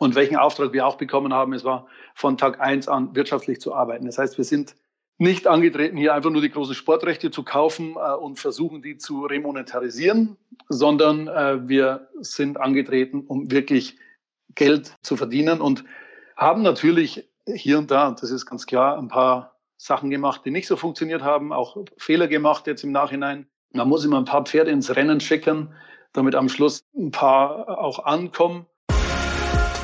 Und welchen Auftrag wir auch bekommen haben, es war von Tag eins an wirtschaftlich zu arbeiten. Das heißt, wir sind nicht angetreten, hier einfach nur die großen Sportrechte zu kaufen äh, und versuchen, die zu remonetarisieren, sondern äh, wir sind angetreten, um wirklich Geld zu verdienen und haben natürlich hier und da, das ist ganz klar, ein paar Sachen gemacht, die nicht so funktioniert haben, auch Fehler gemacht jetzt im Nachhinein. Man muss immer ein paar Pferde ins Rennen schicken, damit am Schluss ein paar auch ankommen.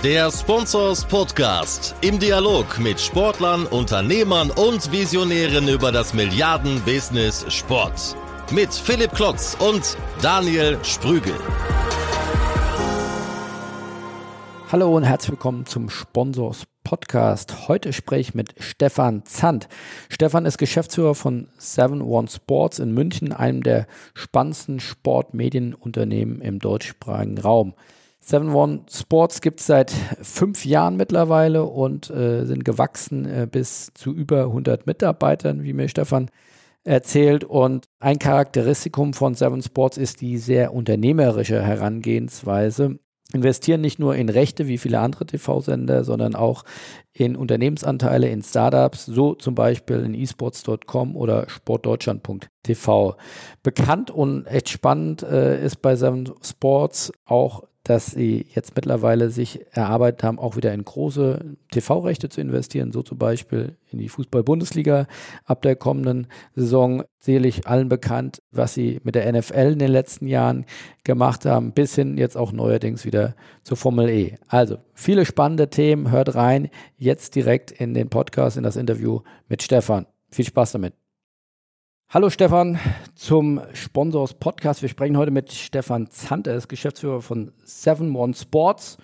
Der Sponsors Podcast im Dialog mit Sportlern, Unternehmern und Visionären über das Milliarden-Business Sport. Mit Philipp Klotz und Daniel Sprügel. Hallo und herzlich willkommen zum Sponsors Podcast. Heute spreche ich mit Stefan Zandt. Stefan ist Geschäftsführer von 7 One Sports in München, einem der spannendsten Sportmedienunternehmen im deutschsprachigen Raum. 7 One Sports gibt es seit fünf Jahren mittlerweile und äh, sind gewachsen äh, bis zu über 100 Mitarbeitern, wie mir Stefan erzählt. Und ein Charakteristikum von Seven Sports ist die sehr unternehmerische Herangehensweise. Investieren nicht nur in Rechte wie viele andere TV-Sender, sondern auch in Unternehmensanteile in Startups, so zum Beispiel in esports.com oder sportdeutschland.tv. Bekannt und echt spannend äh, ist bei Seven Sports auch dass sie jetzt mittlerweile sich erarbeitet haben, auch wieder in große TV-Rechte zu investieren, so zum Beispiel in die Fußball-Bundesliga ab der kommenden Saison. Sicherlich allen bekannt, was sie mit der NFL in den letzten Jahren gemacht haben, bis hin jetzt auch neuerdings wieder zur Formel E. Also viele spannende Themen, hört rein, jetzt direkt in den Podcast, in das Interview mit Stefan. Viel Spaß damit. Hallo Stefan zum Sponsors Podcast. Wir sprechen heute mit Stefan Zanter, ist Geschäftsführer von Seven One Sports.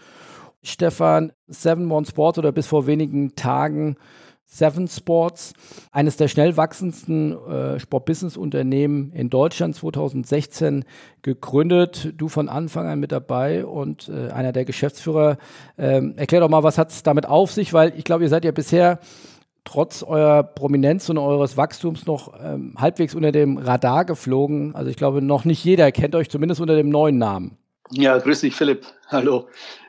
Stefan, Seven One Sports oder bis vor wenigen Tagen Seven Sports, eines der schnell wachsendsten äh, Sportbusiness-Unternehmen in Deutschland, 2016 gegründet. Du von Anfang an mit dabei und äh, einer der Geschäftsführer. Ähm, erklär doch mal, was hat es damit auf sich, weil ich glaube, ihr seid ja bisher trotz eurer Prominenz und eures Wachstums noch ähm, halbwegs unter dem Radar geflogen. Also ich glaube, noch nicht jeder kennt euch zumindest unter dem neuen Namen. Ja, grüß dich, Philipp. Hallo.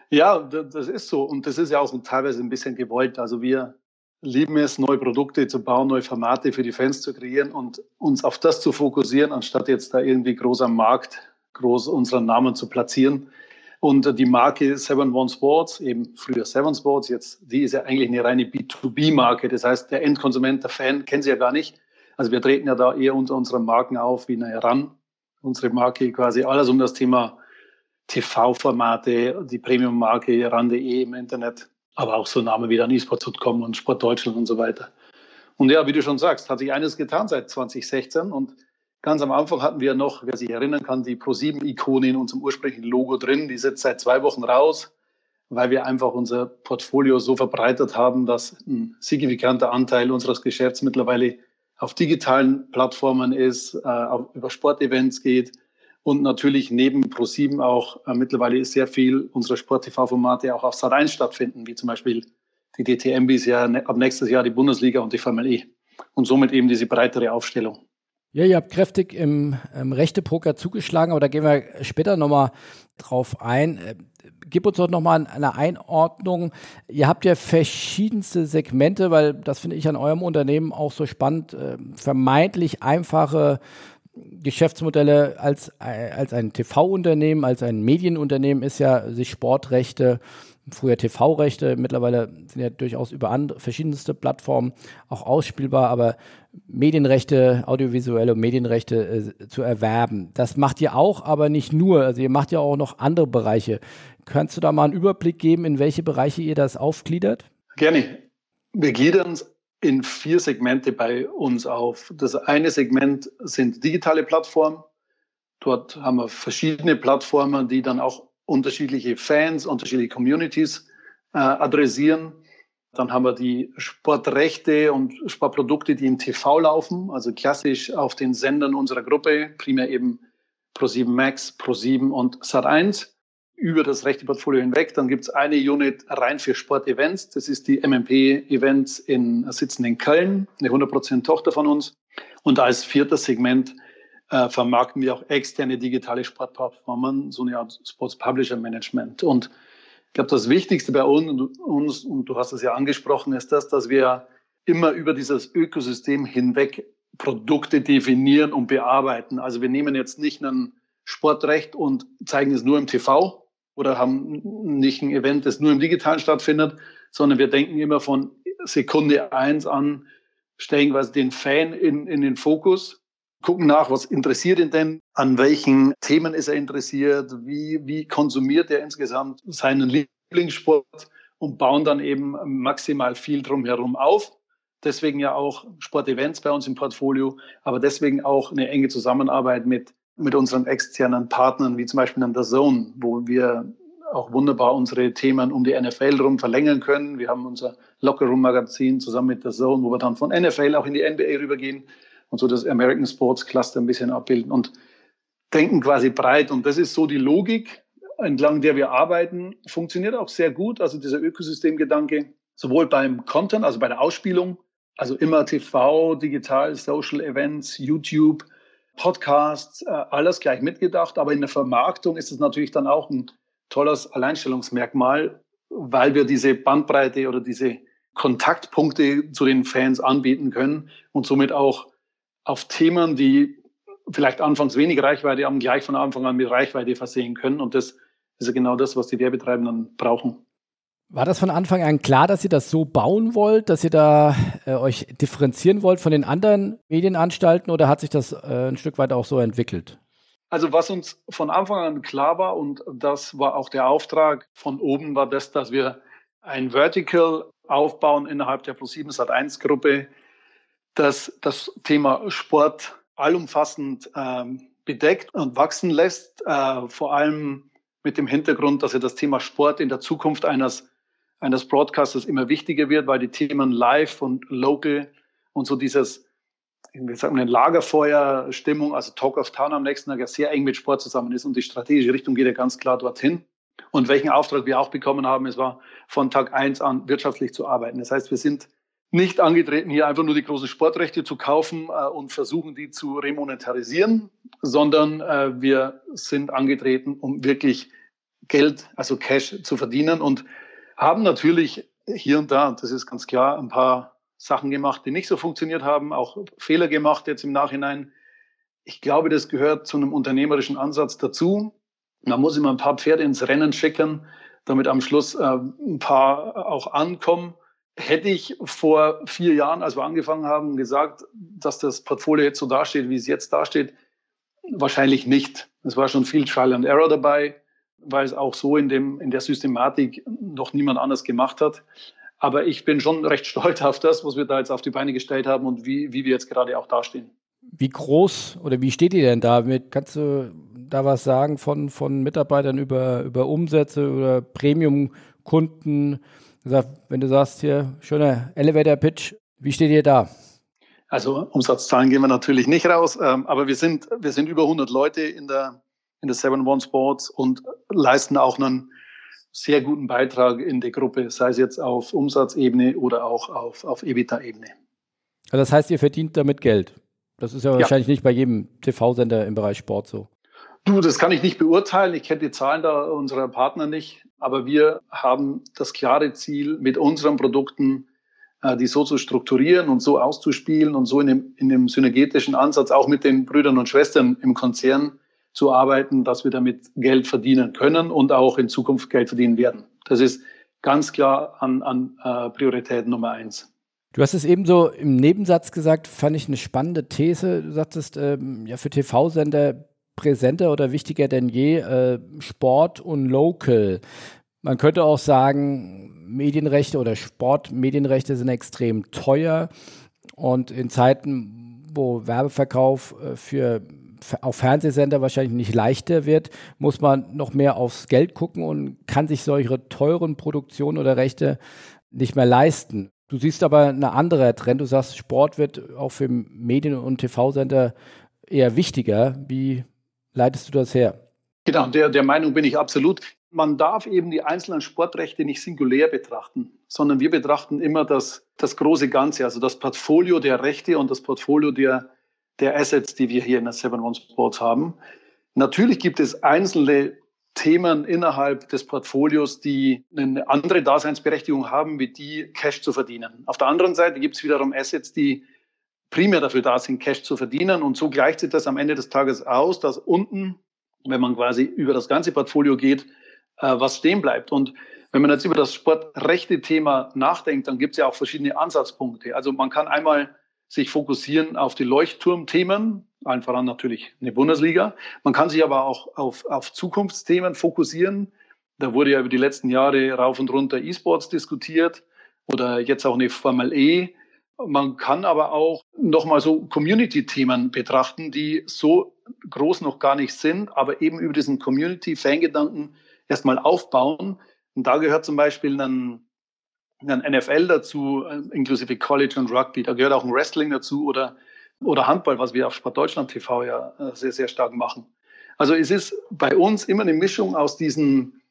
Ja, das ist so. Und das ist ja auch teilweise ein bisschen gewollt. Also wir lieben es, neue Produkte zu bauen, neue Formate für die Fans zu kreieren und uns auf das zu fokussieren, anstatt jetzt da irgendwie groß am Markt groß unseren Namen zu platzieren. Und die Marke Seven One Sports, eben früher Seven Sports, jetzt, die ist ja eigentlich eine reine B2B-Marke. Das heißt, der Endkonsument, der Fan, kennt sie ja gar nicht. Also wir treten ja da eher unter unseren Marken auf wie eine RAN. Unsere Marke quasi alles um das Thema TV-Formate, die Premium-Marke RAN.de im Internet, aber auch so Namen wie dann esports.com und Sportdeutschland und so weiter. Und ja, wie du schon sagst, hat sich eines getan seit 2016 und Ganz am Anfang hatten wir noch, wer sich erinnern kann, die Pro7-Ikone in unserem ursprünglichen Logo drin. Die sitzt seit zwei Wochen raus, weil wir einfach unser Portfolio so verbreitert haben, dass ein signifikanter Anteil unseres Geschäfts mittlerweile auf digitalen Plattformen ist, äh, auf, über Sportevents geht und natürlich neben Pro7 auch äh, mittlerweile sehr viel unserer Sport-TV-Formate auch auf Sat1 stattfinden, wie zum Beispiel die DTM bis ja ab nächstes Jahr die Bundesliga und die Formel E. Und somit eben diese breitere Aufstellung. Ja, ihr habt kräftig im, im rechte Poker zugeschlagen, aber da gehen wir später nochmal drauf ein. Äh, gib uns doch nochmal eine Einordnung. Ihr habt ja verschiedenste Segmente, weil das finde ich an eurem Unternehmen auch so spannend, äh, vermeintlich einfache Geschäftsmodelle als, äh, als ein TV-Unternehmen, als ein Medienunternehmen ist ja, sich Sportrechte früher TV-Rechte, mittlerweile sind ja durchaus über andere, verschiedenste Plattformen auch ausspielbar, aber Medienrechte, audiovisuelle Medienrechte äh, zu erwerben. Das macht ihr auch, aber nicht nur. Also ihr macht ja auch noch andere Bereiche. Kannst du da mal einen Überblick geben, in welche Bereiche ihr das aufgliedert? Gerne. Wir gliedern es in vier Segmente bei uns auf. Das eine Segment sind digitale Plattformen. Dort haben wir verschiedene Plattformen, die dann auch unterschiedliche Fans, unterschiedliche Communities äh, adressieren. Dann haben wir die Sportrechte und Sportprodukte, die im TV laufen, also klassisch auf den Sendern unserer Gruppe, primär eben Pro7 Max, Pro7 und Sat1 über das rechte Portfolio hinweg. Dann gibt es eine Unit rein für Sportevents. Das ist die MMP Events in, sitzen in Köln, eine 100% Tochter von uns. Und als viertes Segment äh, vermarkten wir auch externe digitale Sportplattformen, so eine Art Sports Publisher Management. Und Ich glaube, das Wichtigste bei uns, und du hast es ja angesprochen, ist das, dass wir immer über dieses Ökosystem hinweg Produkte definieren und bearbeiten. Also wir nehmen jetzt nicht ein Sportrecht und zeigen es nur im TV oder haben nicht ein Event, das nur im Digitalen stattfindet, sondern wir denken immer von Sekunde eins an, stellen quasi den Fan in, in den Fokus, gucken nach, was interessiert ihn denn, an welchen Themen ist er interessiert, wie, wie konsumiert er insgesamt seinen Lieblingssport und bauen dann eben maximal viel drumherum auf. Deswegen ja auch Sportevents bei uns im Portfolio, aber deswegen auch eine enge Zusammenarbeit mit, mit unseren externen Partnern, wie zum Beispiel an der Zone, wo wir auch wunderbar unsere Themen um die NFL rum verlängern können. Wir haben unser Lockerroom Magazin zusammen mit der Zone, wo wir dann von NFL auch in die NBA rübergehen und so das American Sports Cluster ein bisschen abbilden und denken quasi breit. Und das ist so die Logik, entlang der wir arbeiten. Funktioniert auch sehr gut. Also dieser Ökosystemgedanke, sowohl beim Content, also bei der Ausspielung, also immer TV, digital, Social Events, YouTube, Podcasts, äh, alles gleich mitgedacht. Aber in der Vermarktung ist es natürlich dann auch ein tolles Alleinstellungsmerkmal, weil wir diese Bandbreite oder diese Kontaktpunkte zu den Fans anbieten können und somit auch auf Themen, die vielleicht anfangs wenig Reichweite haben, gleich von Anfang an mit Reichweite versehen können. Und das ist ja genau das, was die Werbetreibenden brauchen. War das von Anfang an klar, dass ihr das so bauen wollt, dass ihr da äh, euch differenzieren wollt von den anderen Medienanstalten oder hat sich das äh, ein Stück weit auch so entwickelt? Also was uns von Anfang an klar war und das war auch der Auftrag von oben, war das, dass wir ein Vertical aufbauen innerhalb der Pro7 Sat1 Gruppe, das das Thema Sport allumfassend ähm, bedeckt und wachsen lässt, äh, vor allem mit dem Hintergrund, dass ja das Thema Sport in der Zukunft eines, eines Broadcasters immer wichtiger wird, weil die Themen Live und Local und so dieses wie sagt man, Lagerfeuerstimmung, also Talk of Town am nächsten Tag ja sehr eng mit Sport zusammen ist und die strategische Richtung geht ja ganz klar dorthin. Und welchen Auftrag wir auch bekommen haben, es war von Tag eins an wirtschaftlich zu arbeiten. Das heißt, wir sind nicht angetreten, hier einfach nur die großen Sportrechte zu kaufen äh, und versuchen, die zu remonetarisieren, sondern äh, wir sind angetreten, um wirklich Geld, also Cash zu verdienen und haben natürlich hier und da, das ist ganz klar, ein paar Sachen gemacht, die nicht so funktioniert haben, auch Fehler gemacht jetzt im Nachhinein. Ich glaube, das gehört zu einem unternehmerischen Ansatz dazu. Man muss immer ein paar Pferde ins Rennen schicken, damit am Schluss äh, ein paar auch ankommen. Hätte ich vor vier Jahren, als wir angefangen haben, gesagt, dass das Portfolio jetzt so dasteht, wie es jetzt dasteht, wahrscheinlich nicht. Es war schon viel Trial and Error dabei, weil es auch so in, dem, in der Systematik noch niemand anders gemacht hat. Aber ich bin schon recht stolz auf das, was wir da jetzt auf die Beine gestellt haben und wie, wie wir jetzt gerade auch dastehen. Wie groß oder wie steht ihr denn da? Kannst du da was sagen von, von Mitarbeitern über, über Umsätze oder Premium-Kunden? Wenn du sagst hier, schöner Elevator-Pitch, wie steht ihr da? Also Umsatzzahlen gehen wir natürlich nicht raus, ähm, aber wir sind, wir sind über 100 Leute in der, in der 7-One Sports und leisten auch einen sehr guten Beitrag in der Gruppe, sei es jetzt auf Umsatzebene oder auch auf, auf EBITDA-Ebene. Also das heißt, ihr verdient damit Geld. Das ist ja, ja. wahrscheinlich nicht bei jedem TV-Sender im Bereich Sport so. Du, das kann ich nicht beurteilen. Ich kenne die Zahlen da unserer Partner nicht. Aber wir haben das klare Ziel, mit unseren Produkten äh, die so zu strukturieren und so auszuspielen und so in dem, in dem synergetischen Ansatz auch mit den Brüdern und Schwestern im Konzern zu arbeiten, dass wir damit Geld verdienen können und auch in Zukunft Geld verdienen werden. Das ist ganz klar an, an äh, Priorität Nummer eins. Du hast es eben so im Nebensatz gesagt, fand ich eine spannende These. Du sagtest, ähm, ja, für TV-Sender präsenter oder wichtiger denn je äh, Sport und Local. Man könnte auch sagen, Medienrechte oder Sportmedienrechte sind extrem teuer und in Zeiten, wo Werbeverkauf äh, für auf Fernsehsender wahrscheinlich nicht leichter wird, muss man noch mehr aufs Geld gucken und kann sich solche teuren Produktionen oder Rechte nicht mehr leisten. Du siehst aber eine andere Trend. Du sagst, Sport wird auch für Medien- und TV-Sender eher wichtiger. Wie leitest du das her? Genau, der, der Meinung bin ich absolut. Man darf eben die einzelnen Sportrechte nicht singulär betrachten, sondern wir betrachten immer das, das große Ganze, also das Portfolio der Rechte und das Portfolio der, der Assets, die wir hier in der 7-One Sports haben. Natürlich gibt es einzelne Themen innerhalb des Portfolios, die eine andere Daseinsberechtigung haben, wie die Cash zu verdienen. Auf der anderen Seite gibt es wiederum Assets, die primär dafür da sind, Cash zu verdienen. Und so gleicht sich das am Ende des Tages aus, dass unten, wenn man quasi über das ganze Portfolio geht, äh, was stehen bleibt. Und wenn man jetzt über das sportrechte Thema nachdenkt, dann gibt es ja auch verschiedene Ansatzpunkte. Also man kann einmal sich fokussieren auf die Leuchtturmthemen, allen voran natürlich eine Bundesliga. Man kann sich aber auch auf, auf Zukunftsthemen fokussieren. Da wurde ja über die letzten Jahre rauf und runter E-Sports diskutiert oder jetzt auch eine Formel E. Man kann aber auch nochmal so Community-Themen betrachten, die so groß noch gar nicht sind, aber eben über diesen Community-Fangedanken erstmal aufbauen. Und da gehört zum Beispiel ein, ein NFL dazu, äh, inklusive College und Rugby. Da gehört auch ein Wrestling dazu oder, oder Handball, was wir auf Sport Deutschland TV ja äh, sehr, sehr stark machen. Also es ist bei uns immer eine Mischung aus diesen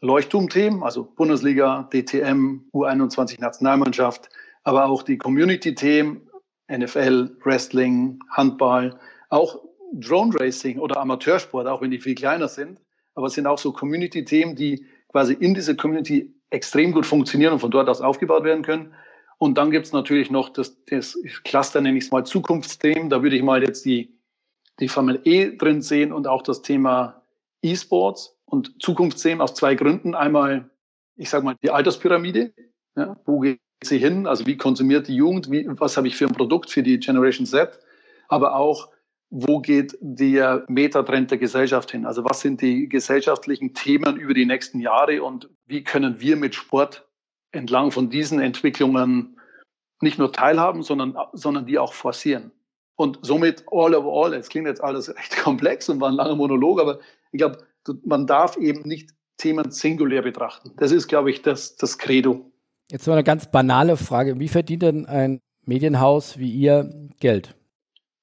Leuchtturmthemen, also Bundesliga, DTM, U21 Nationalmannschaft, aber auch die Community-Themen, NFL, Wrestling, Handball, auch Drone Racing oder Amateursport, auch wenn die viel kleiner sind. Aber es sind auch so Community-Themen, die quasi in dieser Community extrem gut funktionieren und von dort aus aufgebaut werden können. Und dann gibt es natürlich noch das, das Cluster, nenne ich es mal Zukunftsthemen. Da würde ich mal jetzt die, die Formel E drin sehen und auch das Thema E-Sports und Zukunftsthemen aus zwei Gründen. Einmal, ich sage mal, die Alterspyramide. Ja, wo geht sie hin? Also wie konsumiert die Jugend? Wie, was habe ich für ein Produkt für die Generation Z? Aber auch, wo geht der Metatrend der Gesellschaft hin? Also was sind die gesellschaftlichen Themen über die nächsten Jahre und wie können wir mit Sport entlang von diesen Entwicklungen nicht nur teilhaben, sondern, sondern die auch forcieren? Und somit all over all, es klingt jetzt alles recht komplex und war ein langer Monolog, aber ich glaube, man darf eben nicht Themen singulär betrachten. Das ist, glaube ich, das, das Credo. Jetzt noch eine ganz banale Frage. Wie verdient denn ein Medienhaus wie ihr Geld?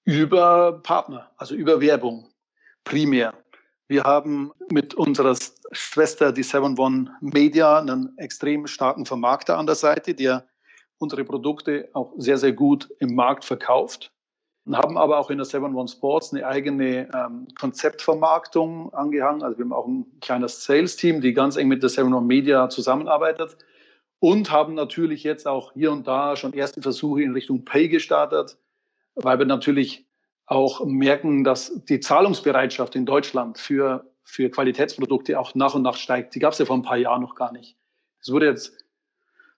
Über Partner, also über Werbung, primär. Wir haben mit unserer Schwester, die 7 One Media, einen extrem starken Vermarkter an der Seite, der unsere Produkte auch sehr, sehr gut im Markt verkauft. Und haben aber auch in der 7 One Sports eine eigene ähm, Konzeptvermarktung angehangen. Also wir haben auch ein kleines Sales-Team, die ganz eng mit der 7 One Media zusammenarbeitet und haben natürlich jetzt auch hier und da schon erste Versuche in Richtung Pay gestartet, weil wir natürlich auch merken, dass die Zahlungsbereitschaft in Deutschland für, für Qualitätsprodukte auch nach und nach steigt. Die gab es ja vor ein paar Jahren noch gar nicht. Es wurde jetzt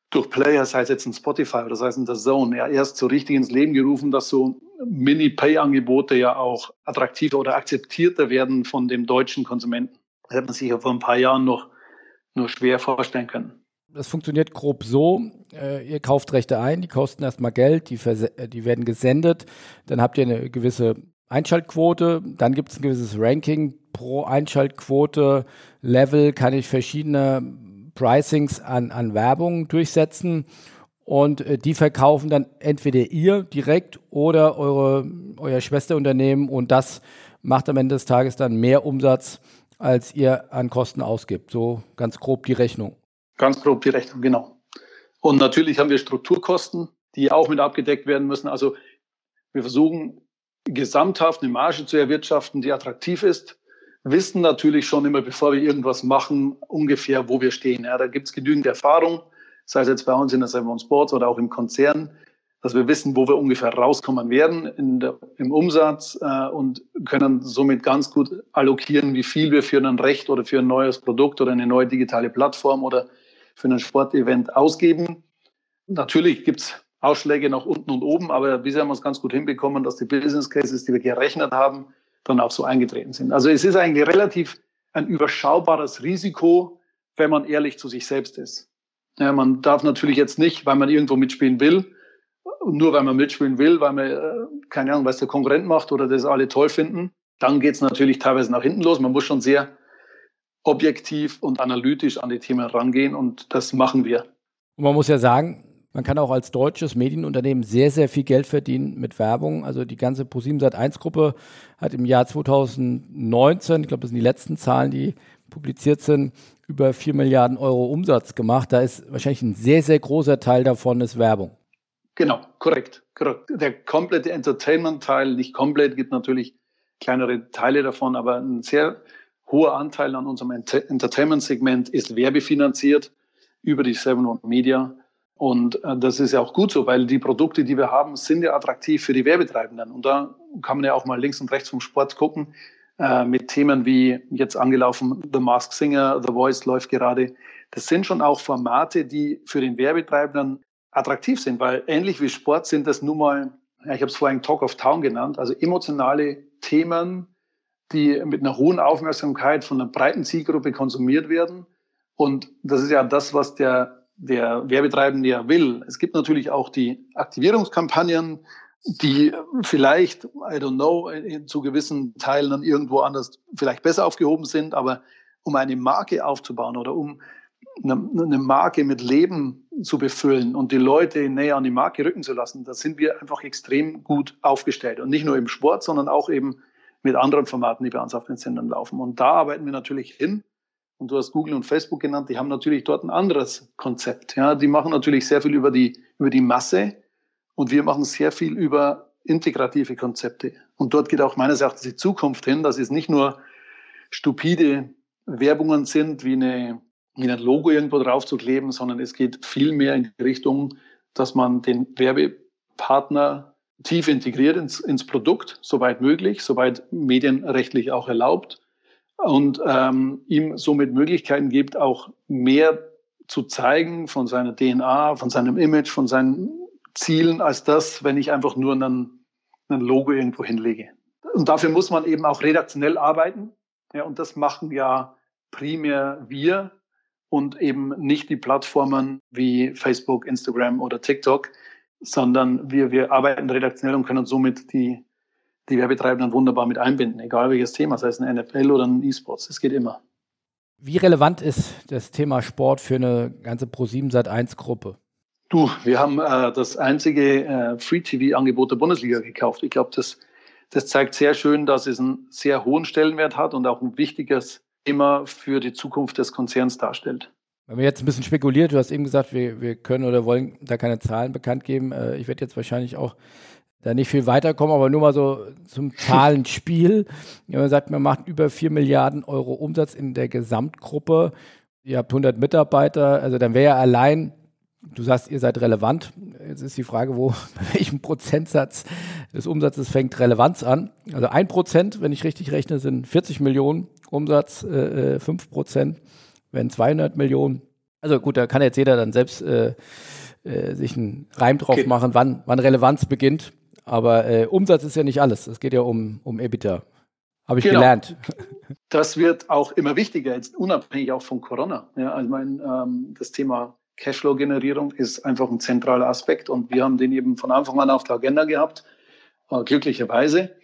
durch Player, sei es jetzt ein Spotify oder sei es in der Zone, ja erst so richtig ins Leben gerufen, dass so Mini-Pay-Angebote ja auch attraktiver oder akzeptierter werden von dem deutschen Konsumenten. Das hätte man sich ja vor ein paar Jahren noch nur schwer vorstellen können. Das funktioniert grob so, äh, ihr kauft Rechte ein, die kosten erstmal Geld, die, äh, die werden gesendet, dann habt ihr eine gewisse Einschaltquote, dann gibt es ein gewisses Ranking. Pro Einschaltquote, Level kann ich verschiedene Pricings an, an Werbung durchsetzen. Und äh, die verkaufen dann entweder ihr direkt oder eure, euer Schwesterunternehmen. Und das macht am Ende des Tages dann mehr Umsatz, als ihr an Kosten ausgibt. So ganz grob die Rechnung. Ganz grob die Rechnung, genau. Und natürlich haben wir Strukturkosten, die auch mit abgedeckt werden müssen. Also wir versuchen gesamthaft eine Marge zu erwirtschaften, die attraktiv ist, wissen natürlich schon immer, bevor wir irgendwas machen, ungefähr, wo wir stehen. Ja, da gibt es genügend Erfahrung, sei es jetzt bei uns in der Seven Sports oder auch im Konzern, dass wir wissen, wo wir ungefähr rauskommen werden der, im Umsatz äh, und können somit ganz gut allokieren, wie viel wir für ein Recht oder für ein neues Produkt oder eine neue digitale Plattform oder für ein Sportevent ausgeben. Natürlich gibt es Ausschläge nach unten und oben, aber bisher haben wir es ganz gut hinbekommen, dass die Business Cases, die wir gerechnet haben, dann auch so eingetreten sind. Also es ist eigentlich relativ ein überschaubares Risiko, wenn man ehrlich zu sich selbst ist. Ja, man darf natürlich jetzt nicht, weil man irgendwo mitspielen will, nur weil man mitspielen will, weil man, äh, keine Ahnung, was der Konkurrent macht oder das alle toll finden, dann geht es natürlich teilweise nach hinten los. Man muss schon sehr objektiv und analytisch an die Themen rangehen und das machen wir. Und man muss ja sagen, man kann auch als deutsches Medienunternehmen sehr, sehr viel Geld verdienen mit Werbung. Also die ganze ProSieben 1 Gruppe hat im Jahr 2019, ich glaube, das sind die letzten Zahlen, die publiziert sind, über 4 Milliarden Euro Umsatz gemacht. Da ist wahrscheinlich ein sehr, sehr großer Teil davon ist Werbung. Genau, korrekt. korrekt. Der komplette Entertainment-Teil, nicht komplett, gibt natürlich kleinere Teile davon, aber ein sehr hoher Anteil an unserem Entertainment-Segment ist werbefinanziert über die Seven One Media. Und äh, das ist ja auch gut so, weil die Produkte, die wir haben, sind ja attraktiv für die Werbetreibenden. Und da kann man ja auch mal links und rechts vom Sport gucken, äh, mit Themen wie jetzt angelaufen The Mask Singer, The Voice läuft gerade. Das sind schon auch Formate, die für den Werbetreibenden attraktiv sind, weil ähnlich wie Sport sind das nun mal, ja, ich habe es vorhin Talk of Town genannt, also emotionale Themen, die mit einer hohen Aufmerksamkeit von einer breiten Zielgruppe konsumiert werden. Und das ist ja das, was der, der Werbetreibende ja will. Es gibt natürlich auch die Aktivierungskampagnen, die vielleicht, I don't know, zu gewissen Teilen dann irgendwo anders vielleicht besser aufgehoben sind, aber um eine Marke aufzubauen oder um eine, Marke mit Leben zu befüllen und die Leute näher an die Marke rücken zu lassen, da sind wir einfach extrem gut aufgestellt. Und nicht nur im Sport, sondern auch eben mit anderen Formaten, die bei uns auf den Sendern laufen. Und da arbeiten wir natürlich hin. Und du hast Google und Facebook genannt, die haben natürlich dort ein anderes Konzept. Ja, die machen natürlich sehr viel über die, über die Masse und wir machen sehr viel über integrative Konzepte. Und dort geht auch meines Erachtens die Zukunft hin, dass es nicht nur stupide Werbungen sind, wie eine wie ein Logo irgendwo drauf zu kleben, sondern es geht viel mehr in die Richtung, dass man den Werbepartner tief integriert ins, ins Produkt, soweit möglich, soweit medienrechtlich auch erlaubt und ähm, ihm somit Möglichkeiten gibt, auch mehr zu zeigen von seiner DNA, von seinem Image, von seinen Zielen, als das, wenn ich einfach nur einen, ein Logo irgendwo hinlege. Und dafür muss man eben auch redaktionell arbeiten. Ja, und das machen ja primär wir, und eben nicht die Plattformen wie Facebook, Instagram oder TikTok, sondern wir, wir arbeiten redaktionell und können somit die, die Werbetreibenden wunderbar mit einbinden, egal welches Thema, sei es ein NFL oder ein E-Sports, es geht immer. Wie relevant ist das Thema Sport für eine ganze Pro7 Sat 1 Gruppe? Du, wir haben äh, das einzige äh, Free-TV-Angebot der Bundesliga gekauft. Ich glaube, das, das zeigt sehr schön, dass es einen sehr hohen Stellenwert hat und auch ein wichtiges Thema für die Zukunft des Konzerns darstellt. Wenn wir jetzt ein bisschen spekuliert, du hast eben gesagt, wir, wir können oder wollen da keine Zahlen bekannt geben. Äh, ich werde jetzt wahrscheinlich auch da nicht viel weiterkommen, aber nur mal so zum Zahlenspiel. man sagt, man macht über 4 Milliarden Euro Umsatz in der Gesamtgruppe. Ihr habt 100 Mitarbeiter, also dann wäre ja allein Du sagst, ihr seid relevant. Jetzt ist die Frage, wo, bei welchem Prozentsatz des Umsatzes fängt Relevanz an? Also ein Prozent, wenn ich richtig rechne, sind 40 Millionen Umsatz, äh, 5 äh, Prozent, wenn 200 Millionen. Also gut, da kann jetzt jeder dann selbst äh, äh, sich einen Reim drauf okay. machen, wann, wann Relevanz beginnt. Aber äh, Umsatz ist ja nicht alles. Es geht ja um, um EBITDA. Habe ich genau. gelernt. Das wird auch immer wichtiger, jetzt unabhängig auch von Corona. Ja, also mein, ähm, das Thema Cashflow-Generierung ist einfach ein zentraler Aspekt und wir haben den eben von Anfang an auf der Agenda gehabt, äh, glücklicherweise.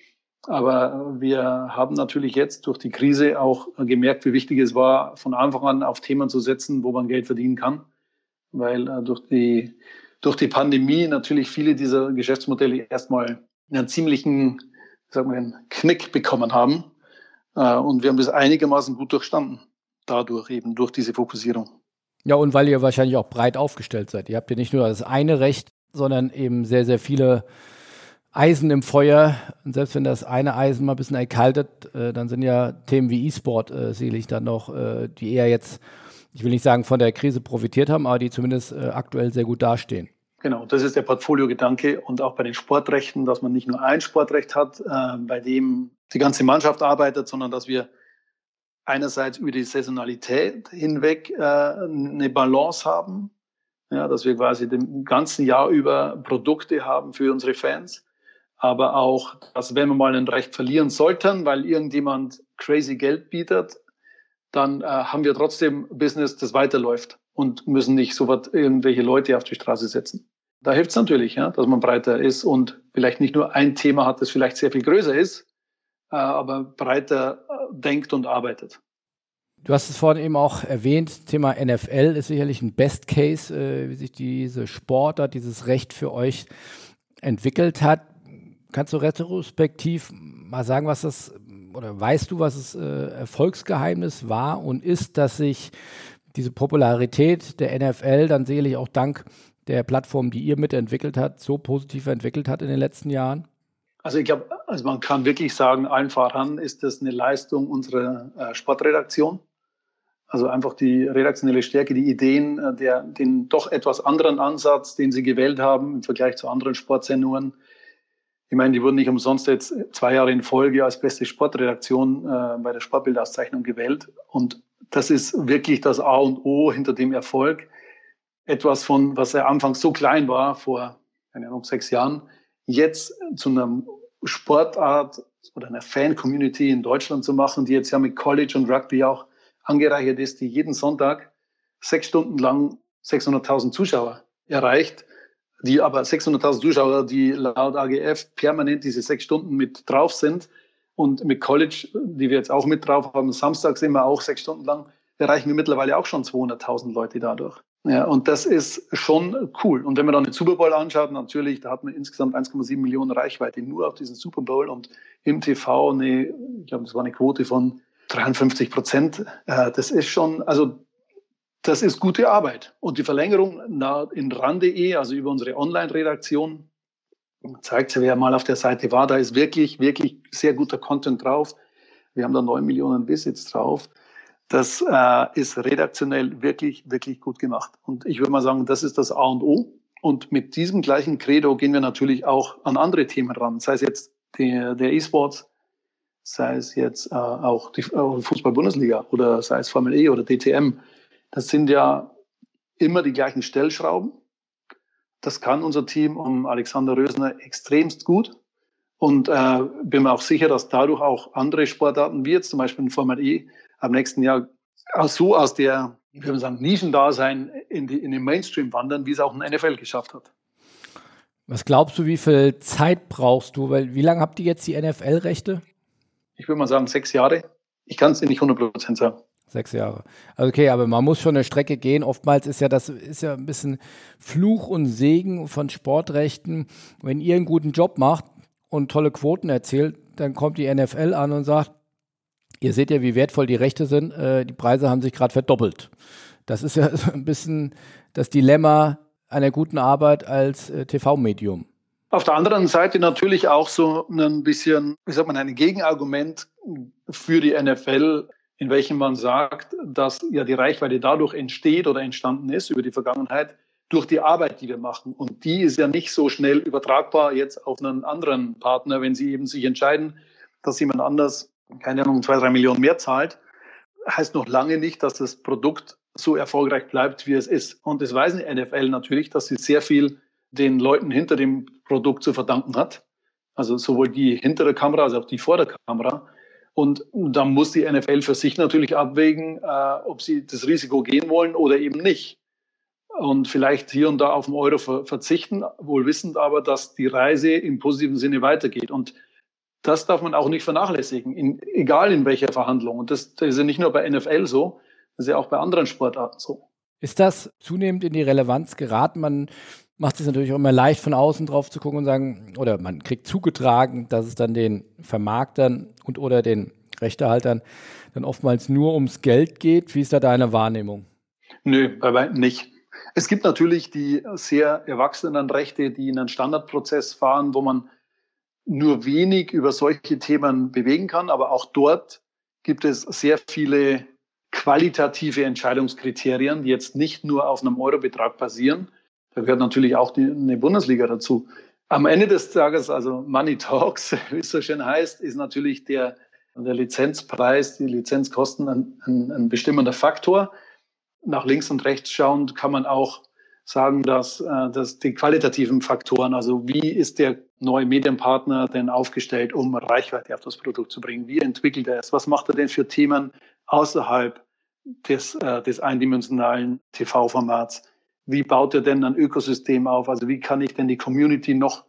Aber wir haben natürlich jetzt durch die Krise auch gemerkt, wie wichtig es war, von Anfang an auf Themen zu setzen, wo man Geld verdienen kann, weil äh, durch die, durch die Pandemie natürlich viele dieser Geschäftsmodelle erstmal einen ziemlichen sagen wir, einen Knick bekommen haben. Äh, und wir haben das einigermaßen gut durchstanden, dadurch eben, durch diese Fokussierung. Ja, und weil ihr wahrscheinlich auch breit aufgestellt seid. Ihr habt ja nicht nur das eine Recht, sondern eben sehr, sehr viele Eisen im Feuer. Und selbst wenn das eine Eisen mal ein bisschen erkaltet, äh, dann sind ja Themen wie E-Sport äh, sicherlich dann noch, äh, die eher jetzt, ich will nicht sagen von der Krise profitiert haben, aber die zumindest äh, aktuell sehr gut dastehen. Genau, das ist der Portfolio-Gedanke und auch bei den Sportrechten, dass man nicht nur ein Sportrecht hat, äh, bei dem die ganze Mannschaft arbeitet, sondern dass wir einerseits über die Saisonalität hinweg äh, eine Balance haben, ja, dass wir quasi dem ganzen Jahr über Produkte haben für unsere Fans, aber auch, dass wenn wir mal ein Recht verlieren sollten, weil irgendjemand crazy Geld bietet, dann äh, haben wir trotzdem Business, das weiterläuft und müssen nicht so was irgendwelche Leute auf die Straße setzen. Da hilft es natürlich, ja, dass man breiter ist und vielleicht nicht nur ein Thema hat, das vielleicht sehr viel größer ist, äh, aber breiter äh, denkt und arbeitet. Du hast es vorhin eben auch erwähnt, Thema NFL ist sicherlich ein Best Case, äh, wie sich diese Sportart, dieses Recht für euch entwickelt hat. Kannst du retrospektiv mal sagen, was das oder weißt du, was das äh, Erfolgsgeheimnis war und ist, dass sich diese Popularität der NFL dann sicherlich auch dank der Plattform, die ihr mitentwickelt habt, so positiv entwickelt hat in den letzten Jahren? Also ich glaube, also man kann wirklich sagen, allen voran ist das eine Leistung unserer äh, Sportredaktion. Also einfach die redaktionelle Stärke, die Ideen, äh, der, den doch etwas anderen Ansatz, den sie gewählt haben im Vergleich zu anderen Sportsendungen. Ich meine, die wurden nicht umsonst jetzt zwei Jahre in Folge als beste Sportredaktion äh, bei der Sportbildauszeichnung gewählt. Und das ist wirklich das A und O hinter dem Erfolg. Etwas von, was ja anfangs so klein war, vor keine Ahnung, sechs Jahren, jetzt zu einer Sportart oder einer Fan-Community in Deutschland zu machen, die jetzt ja mit College und Rugby auch angereichert ist, die jeden Sonntag sechs Stunden lang 600.000 Zuschauer erreicht, die aber 600.000 Zuschauer, die laut AGF permanent diese sechs Stunden mit drauf sind und mit College, die wir jetzt auch mit drauf haben, samstags immer auch sechs Stunden lang, erreichen wir mittlerweile auch schon 200.000 Leute dadurch. Ja, und das ist schon cool. Und wenn man dann den Super Bowl anschaut, natürlich, da hat man insgesamt 1,7 Millionen Reichweite nur auf diesen Super Bowl und im TV eine, ich glaube, das war eine Quote von 53 Prozent. Äh, das ist schon, also das ist gute Arbeit. Und die Verlängerung in ran.de, also über unsere Online-Redaktion, zeigt sich, wer mal auf der Seite war, da ist wirklich, wirklich sehr guter Content drauf. Wir haben da 9 Millionen Visits drauf. Das äh, ist redaktionell wirklich, wirklich gut gemacht. Und ich würde mal sagen, das ist das A und O. Und mit diesem gleichen Credo gehen wir natürlich auch an andere Themen ran, sei es jetzt der, der E-Sports, sei es jetzt äh, auch die äh, Fußball-Bundesliga oder sei es Formel E oder DTM. Das sind ja immer die gleichen Stellschrauben. Das kann unser Team um Alexander Rösner extremst gut. Und äh, bin mir auch sicher, dass dadurch auch andere Sportarten, wie jetzt zum Beispiel in Formel E, am nächsten Jahr auch so aus der, ich würde sagen, Nischendasein in, die, in den Mainstream wandern, wie es auch ein NFL geschafft hat. Was glaubst du, wie viel Zeit brauchst du? Weil wie lange habt ihr jetzt die NFL-Rechte? Ich würde mal sagen, sechs Jahre. Ich kann es dir nicht 100% sagen. Sechs Jahre. Also okay, aber man muss schon eine Strecke gehen. Oftmals ist ja das ist ja ein bisschen Fluch und Segen von Sportrechten. Wenn ihr einen guten Job macht und tolle Quoten erzielt, dann kommt die NFL an und sagt, Ihr seht ja, wie wertvoll die Rechte sind. Äh, die Preise haben sich gerade verdoppelt. Das ist ja so ein bisschen das Dilemma einer guten Arbeit als äh, TV-Medium. Auf der anderen Seite natürlich auch so ein bisschen, wie sagt man, ein Gegenargument für die NFL, in welchem man sagt, dass ja die Reichweite dadurch entsteht oder entstanden ist über die Vergangenheit durch die Arbeit, die wir machen. Und die ist ja nicht so schnell übertragbar jetzt auf einen anderen Partner, wenn sie eben sich entscheiden, dass jemand anders keine Ahnung, zwei, drei Millionen mehr zahlt, heißt noch lange nicht, dass das Produkt so erfolgreich bleibt, wie es ist. Und das weiß die NFL natürlich, dass sie sehr viel den Leuten hinter dem Produkt zu verdanken hat. Also sowohl die hinter der Kamera als auch die vor der Kamera. Und da muss die NFL für sich natürlich abwägen, äh, ob sie das Risiko gehen wollen oder eben nicht. Und vielleicht hier und da auf den Euro verzichten, wohl wissend aber, dass die Reise im positiven Sinne weitergeht. Und das darf man auch nicht vernachlässigen, in, egal in welcher Verhandlung. Und das, das ist ja nicht nur bei NFL so, das ist ja auch bei anderen Sportarten so. Ist das zunehmend in die Relevanz geraten? Man macht es natürlich auch immer leicht von außen drauf zu gucken und sagen, oder man kriegt zugetragen, dass es dann den Vermarktern und oder den Rechtehaltern dann oftmals nur ums Geld geht. Wie ist da deine Wahrnehmung? Nö, bei weitem nicht. Es gibt natürlich die sehr erwachsenen Rechte, die in einen Standardprozess fahren, wo man nur wenig über solche Themen bewegen kann. Aber auch dort gibt es sehr viele qualitative Entscheidungskriterien, die jetzt nicht nur auf einem Eurobetrag basieren. Da gehört natürlich auch die, eine Bundesliga dazu. Am Ende des Tages, also Money Talks, wie es so schön heißt, ist natürlich der, der Lizenzpreis, die Lizenzkosten ein, ein, ein bestimmender Faktor. Nach links und rechts schauend kann man auch sagen, dass, äh, dass die qualitativen Faktoren, also wie ist der neue Medienpartner denn aufgestellt, um Reichweite auf das Produkt zu bringen? Wie entwickelt er es? Was macht er denn für Themen außerhalb des, äh, des eindimensionalen TV-Formats? Wie baut er denn ein Ökosystem auf? Also wie kann ich denn die Community noch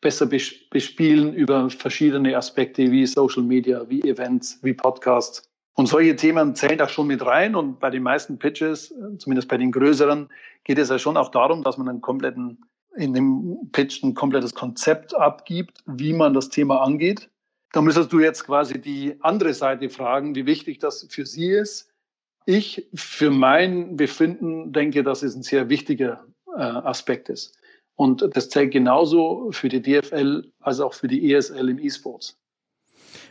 besser bespielen über verschiedene Aspekte wie Social Media, wie Events, wie Podcasts? Und solche Themen zählen da schon mit rein. Und bei den meisten Pitches, zumindest bei den größeren, geht es ja schon auch darum, dass man einen kompletten, in dem Pitch ein komplettes Konzept abgibt, wie man das Thema angeht. Da müsstest du jetzt quasi die andere Seite fragen, wie wichtig das für sie ist. Ich für mein Befinden denke, dass es ein sehr wichtiger äh, Aspekt ist. Und das zählt genauso für die DFL als auch für die ESL im E-Sports.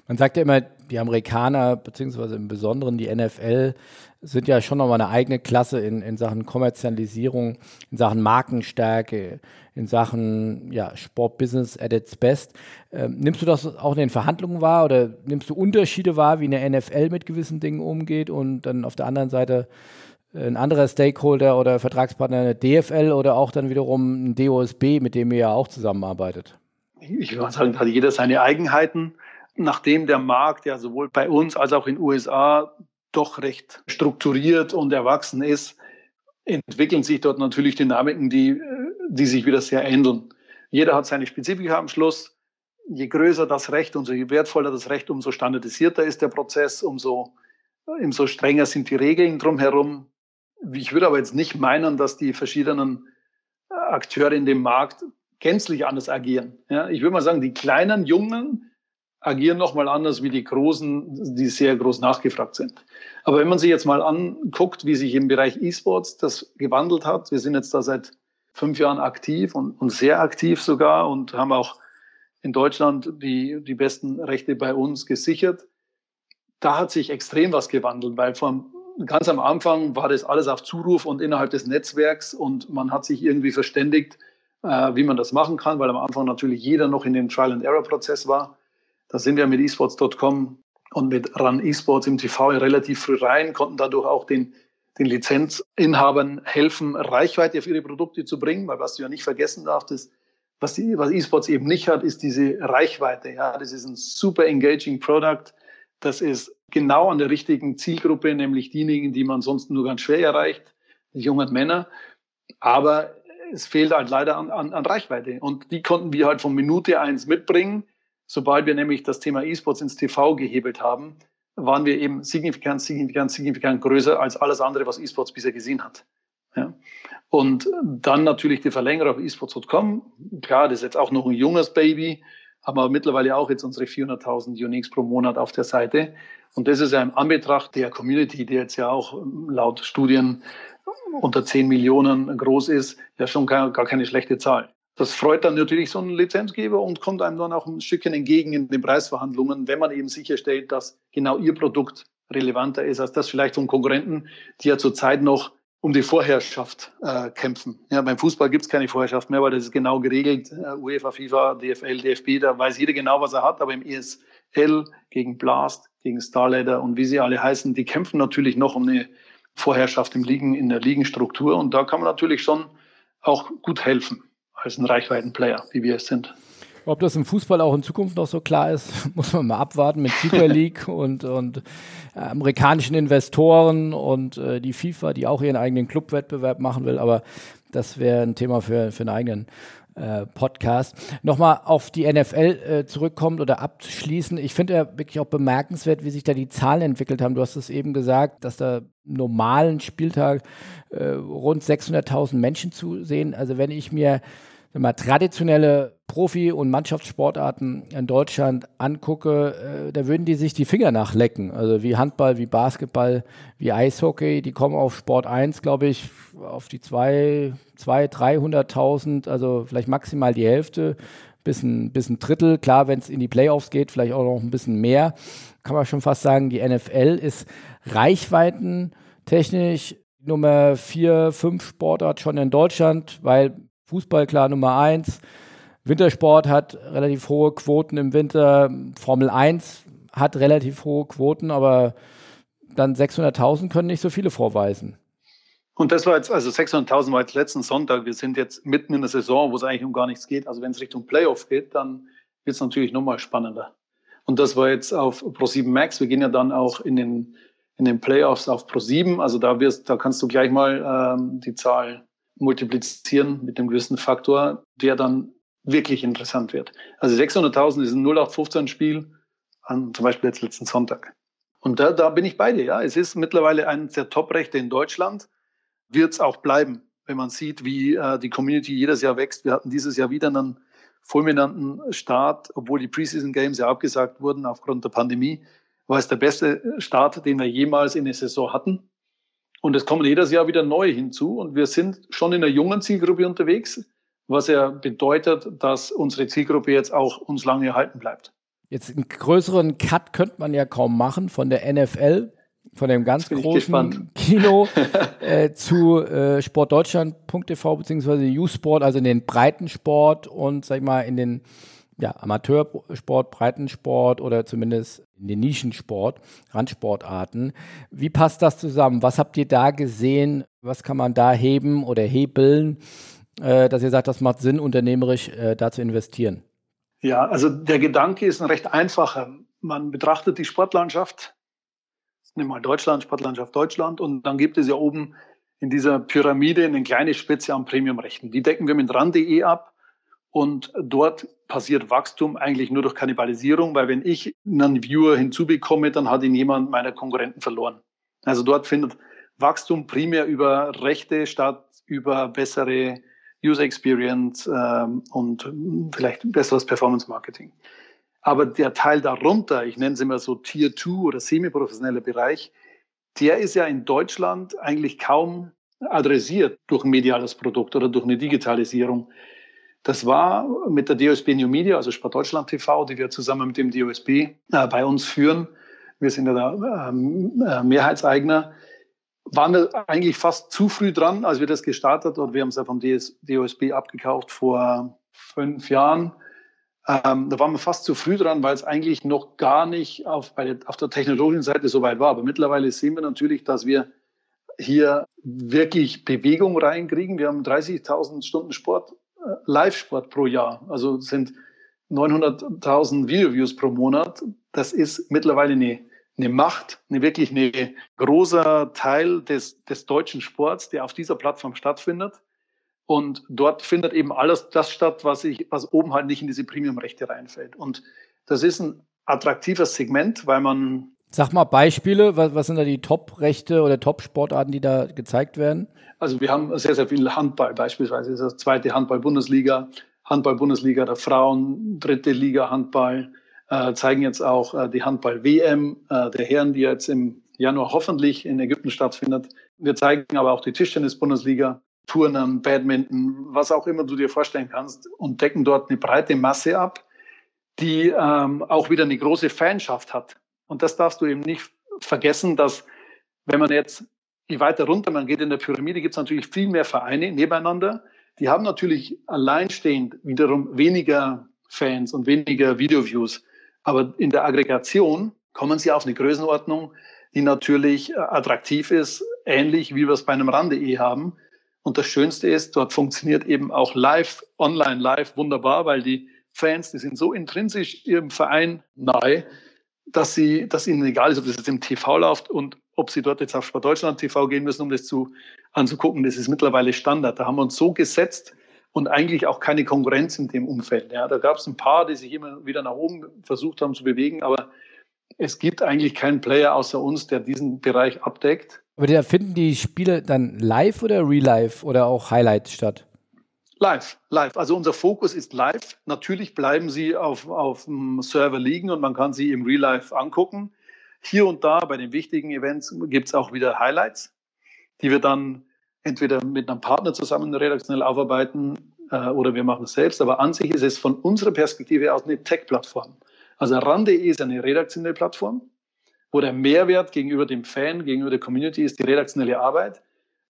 Man sagt ja immer, die Amerikaner, beziehungsweise im Besonderen die NFL, sind ja schon nochmal eine eigene Klasse in, in Sachen Kommerzialisierung, in Sachen Markenstärke, in Sachen ja, Sportbusiness at its best. Ähm, nimmst du das auch in den Verhandlungen wahr oder nimmst du Unterschiede wahr, wie eine NFL mit gewissen Dingen umgeht und dann auf der anderen Seite ein anderer Stakeholder oder Vertragspartner eine DFL oder auch dann wiederum ein DOSB, mit dem ihr ja auch zusammenarbeitet? Ich würde sagen, da hat jeder seine Eigenheiten. Nachdem der Markt ja sowohl bei uns als auch in den USA doch recht strukturiert und erwachsen ist, entwickeln sich dort natürlich Dynamiken, die, die sich wieder sehr ändern. Jeder hat seine Spezifika am Schluss. Je größer das Recht, umso wertvoller das Recht, umso standardisierter ist der Prozess, umso, umso strenger sind die Regeln drumherum. Ich würde aber jetzt nicht meinen, dass die verschiedenen Akteure in dem Markt gänzlich anders agieren. Ja, ich würde mal sagen, die kleinen Jungen agieren nochmal anders wie die Großen, die sehr groß nachgefragt sind. Aber wenn man sich jetzt mal anguckt, wie sich im Bereich E-Sports das gewandelt hat, wir sind jetzt da seit fünf Jahren aktiv und, und sehr aktiv sogar und haben auch in Deutschland die, die besten Rechte bei uns gesichert. Da hat sich extrem was gewandelt, weil vom, ganz am Anfang war das alles auf Zuruf und innerhalb des Netzwerks und man hat sich irgendwie verständigt, äh, wie man das machen kann, weil am Anfang natürlich jeder noch in dem Trial-and-Error-Prozess war. Da sind wir mit esports.com und mit RAN esports im TV relativ früh rein, konnten dadurch auch den, den Lizenzinhabern helfen, Reichweite auf ihre Produkte zu bringen, weil was du ja nicht vergessen darfst, ist, was, die, was esports eben nicht hat, ist diese Reichweite. Ja, das ist ein super engaging Product. Das ist genau an der richtigen Zielgruppe, nämlich diejenigen, die man sonst nur ganz schwer erreicht, die jungen Männer. Aber es fehlt halt leider an, an, an Reichweite. Und die konnten wir halt von Minute eins mitbringen Sobald wir nämlich das Thema E-Sports ins TV gehebelt haben, waren wir eben signifikant, signifikant, signifikant größer als alles andere, was E-Sports bisher gesehen hat. Ja. Und dann natürlich die Verlängerung auf esports.com. Klar, das ist jetzt auch noch ein junges Baby, haben aber mittlerweile auch jetzt unsere 400.000 Uniques pro Monat auf der Seite. Und das ist ja im Anbetracht der Community, die jetzt ja auch laut Studien unter 10 Millionen groß ist, ja schon gar keine schlechte Zahl. Das freut dann natürlich so einen Lizenzgeber und kommt einem dann auch ein Stückchen entgegen in den Preisverhandlungen, wenn man eben sicherstellt, dass genau ihr Produkt relevanter ist als das vielleicht von Konkurrenten, die ja zurzeit noch um die Vorherrschaft äh, kämpfen. Ja, beim Fußball gibt es keine Vorherrschaft mehr, weil das ist genau geregelt. Uh, UEFA, FIFA, DFL, DFB, da weiß jeder genau, was er hat. Aber im ESL gegen Blast, gegen Starladder und wie sie alle heißen, die kämpfen natürlich noch um eine Vorherrschaft im Ligen, in der Ligenstruktur. Und da kann man natürlich schon auch gut helfen als ein Reichweitenplayer, wie wir es sind. Ob das im Fußball auch in Zukunft noch so klar ist, muss man mal abwarten mit Super League und, und äh, amerikanischen Investoren und äh, die FIFA, die auch ihren eigenen Clubwettbewerb machen will. Aber das wäre ein Thema für, für einen eigenen äh, Podcast. Nochmal auf die NFL äh, zurückkommt oder abschließen. Ich finde ja wirklich auch bemerkenswert, wie sich da die Zahlen entwickelt haben. Du hast es eben gesagt, dass da normalen Spieltag äh, rund 600.000 Menschen zusehen. Also wenn ich mir mal, traditionelle Profi- und Mannschaftssportarten in Deutschland angucke, äh, da würden die sich die Finger nachlecken. Also wie Handball, wie Basketball, wie Eishockey, die kommen auf Sport 1, glaube ich, auf die 2, 300.000, also vielleicht maximal die Hälfte, bis ein, bis ein Drittel. Klar, wenn es in die Playoffs geht, vielleicht auch noch ein bisschen mehr. Kann man schon fast sagen, die NFL ist reichweitentechnisch Nummer 4, 5 Sportart schon in Deutschland, weil Fußball klar Nummer eins. Wintersport hat relativ hohe Quoten im Winter. Formel 1 hat relativ hohe Quoten, aber dann 600.000 können nicht so viele vorweisen. Und das war jetzt, also 600.000 war jetzt letzten Sonntag. Wir sind jetzt mitten in der Saison, wo es eigentlich um gar nichts geht. Also wenn es Richtung Playoff geht, dann wird es natürlich nochmal spannender. Und das war jetzt auf Pro7 Max. Wir gehen ja dann auch in den, in den Playoffs auf Pro7. Also da wirst, da kannst du gleich mal ähm, die Zahl multiplizieren mit einem gewissen Faktor, der dann wirklich interessant wird. Also 600.000 ist ein 0815-Spiel an zum Beispiel jetzt letzten Sonntag. Und da, da bin ich bei dir. Ja, es ist mittlerweile eines der Top-Rechte in Deutschland, wird es auch bleiben, wenn man sieht, wie äh, die Community jedes Jahr wächst. Wir hatten dieses Jahr wieder einen fulminanten Start, obwohl die Preseason Games ja abgesagt wurden aufgrund der Pandemie. War es der beste Start, den wir jemals in der Saison hatten. Und es kommen jedes Jahr wieder neue hinzu. Und wir sind schon in einer jungen Zielgruppe unterwegs. was ja bedeutet, dass unsere Zielgruppe jetzt auch uns lange erhalten bleibt. Jetzt einen größeren Cut könnte man ja kaum machen von der NFL, von dem ganz großen Kino äh, zu äh, sportdeutschland.tv beziehungsweise U-Sport, also in den Breitensport und sag ich mal in den ja, Amateursport, Breitensport oder zumindest in den Nischensport, Randsportarten. Wie passt das zusammen? Was habt ihr da gesehen? Was kann man da heben oder hebeln, äh, dass ihr sagt, das macht Sinn, unternehmerisch äh, da zu investieren? Ja, also der Gedanke ist ein recht einfacher. Man betrachtet die Sportlandschaft, nimm mal Deutschland, Sportlandschaft Deutschland, und dann gibt es ja oben in dieser Pyramide eine kleine Spitze an Premiumrechten. Die decken wir mit RAN.de ab und dort passiert Wachstum eigentlich nur durch Kannibalisierung, weil wenn ich einen Viewer hinzubekomme, dann hat ihn jemand meiner Konkurrenten verloren. Also dort findet Wachstum primär über Rechte statt, über bessere User Experience ähm, und vielleicht besseres Performance Marketing. Aber der Teil darunter, ich nenne es immer so Tier 2 oder semi-professioneller Bereich, der ist ja in Deutschland eigentlich kaum adressiert durch ein mediales Produkt oder durch eine Digitalisierung. Das war mit der DOSB New Media, also Sport Deutschland TV, die wir zusammen mit dem DOSB äh, bei uns führen. Wir sind ja da ähm, äh, Mehrheitseigner waren wir eigentlich fast zu früh dran, als wir das gestartet und wir haben es ja vom DS, DOSB abgekauft vor fünf Jahren. Ähm, da waren wir fast zu früh dran, weil es eigentlich noch gar nicht auf, der, auf der technologischen Seite so weit war. Aber mittlerweile sehen wir natürlich, dass wir hier wirklich Bewegung reinkriegen. Wir haben 30.000 Stunden Sport, Live-Sport pro Jahr. Also sind 900.000 Video-Views pro Monat. Das ist mittlerweile eine eine Macht, eine wirklich eine großer Teil des, des deutschen Sports, der auf dieser Plattform stattfindet. Und dort findet eben alles das statt, was ich, was oben halt nicht in diese Premium-Rechte reinfällt. Und das ist ein attraktives Segment, weil man. Sag mal Beispiele, was, was sind da die Top-Rechte oder Top-Sportarten, die da gezeigt werden? Also wir haben sehr, sehr viel Handball beispielsweise. Das ist die zweite Handball-Bundesliga, Handball-Bundesliga der Frauen, dritte Liga Handball, äh, zeigen jetzt auch äh, die Handball-WM äh, der Herren, die jetzt im Januar hoffentlich in Ägypten stattfindet. Wir zeigen aber auch die Tischtennis-Bundesliga, Turnen, Badminton, was auch immer du dir vorstellen kannst und decken dort eine breite Masse ab, die ähm, auch wieder eine große Fanschaft hat. Und das darfst du eben nicht vergessen, dass wenn man jetzt, je weiter runter man geht in der Pyramide, gibt es natürlich viel mehr Vereine nebeneinander. Die haben natürlich alleinstehend wiederum weniger Fans und weniger Videoviews. Aber in der Aggregation kommen sie auf eine Größenordnung, die natürlich äh, attraktiv ist, ähnlich wie wir es bei einem RAN.de haben. Und das Schönste ist, dort funktioniert eben auch live, online live wunderbar, weil die Fans, die sind so intrinsisch ihrem Verein nahe, dass sie, dass ihnen egal ist, ob das jetzt im TV läuft und ob sie dort jetzt auf Sport Deutschland TV gehen müssen, um das zu, anzugucken. Das ist mittlerweile Standard. Da haben wir uns so gesetzt, und eigentlich auch keine Konkurrenz in dem Umfeld. Ja, da gab es ein paar, die sich immer wieder nach oben versucht haben zu bewegen, aber es gibt eigentlich keinen Player außer uns, der diesen Bereich abdeckt. Aber da finden die Spiele dann live oder real live oder auch Highlights statt? Live, live. Also unser Fokus ist live. Natürlich bleiben sie auf, auf dem Server liegen und man kann sie im Real Life angucken. Hier und da bei den wichtigen Events gibt es auch wieder Highlights, die wir dann entweder mit einem Partner zusammen redaktionell aufarbeiten äh, oder wir machen es selbst. Aber an sich ist es von unserer Perspektive aus eine Tech-Plattform. Also RAN.de ist eine redaktionelle Plattform, wo der Mehrwert gegenüber dem Fan, gegenüber der Community ist die redaktionelle Arbeit.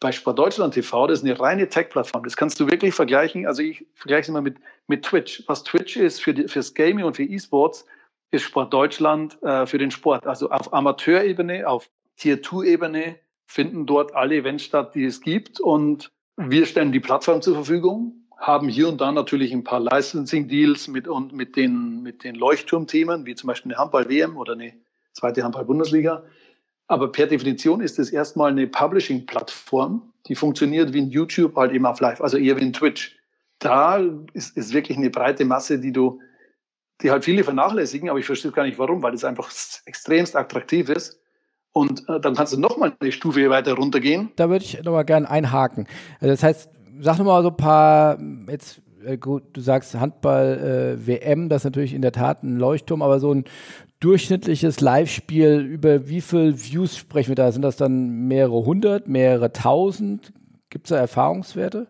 Bei Sport Deutschland TV, das ist eine reine Tech-Plattform. Das kannst du wirklich vergleichen. Also ich vergleiche es immer mit, mit Twitch. Was Twitch ist für fürs Gaming und für E-Sports, ist Sport Deutschland äh, für den Sport. Also auf Amateurebene, auf Tier-2-Ebene, finden dort alle Events statt, die es gibt. Und wir stellen die Plattform zur Verfügung, haben hier und da natürlich ein paar Licensing-Deals mit, mit den, mit den Leuchtturmthemen, wie zum Beispiel eine Handball-WM oder eine zweite Handball-Bundesliga. Aber per Definition ist es erstmal eine Publishing-Plattform, die funktioniert wie ein YouTube halt eben auf Live, also eher wie ein Twitch. Da ist, ist wirklich eine breite Masse, die du, die halt viele vernachlässigen, aber ich verstehe gar nicht warum, weil es einfach extremst attraktiv ist und äh, dann kannst du nochmal eine Stufe weiter runtergehen. Da würde ich nochmal gerne einhaken. Also das heißt, sag nochmal so ein paar, jetzt äh, gut, du sagst Handball äh, WM, das ist natürlich in der Tat ein Leuchtturm, aber so ein durchschnittliches Live-Spiel, über wie viele Views sprechen wir da? Sind das dann mehrere hundert, mehrere tausend? Gibt es da Erfahrungswerte?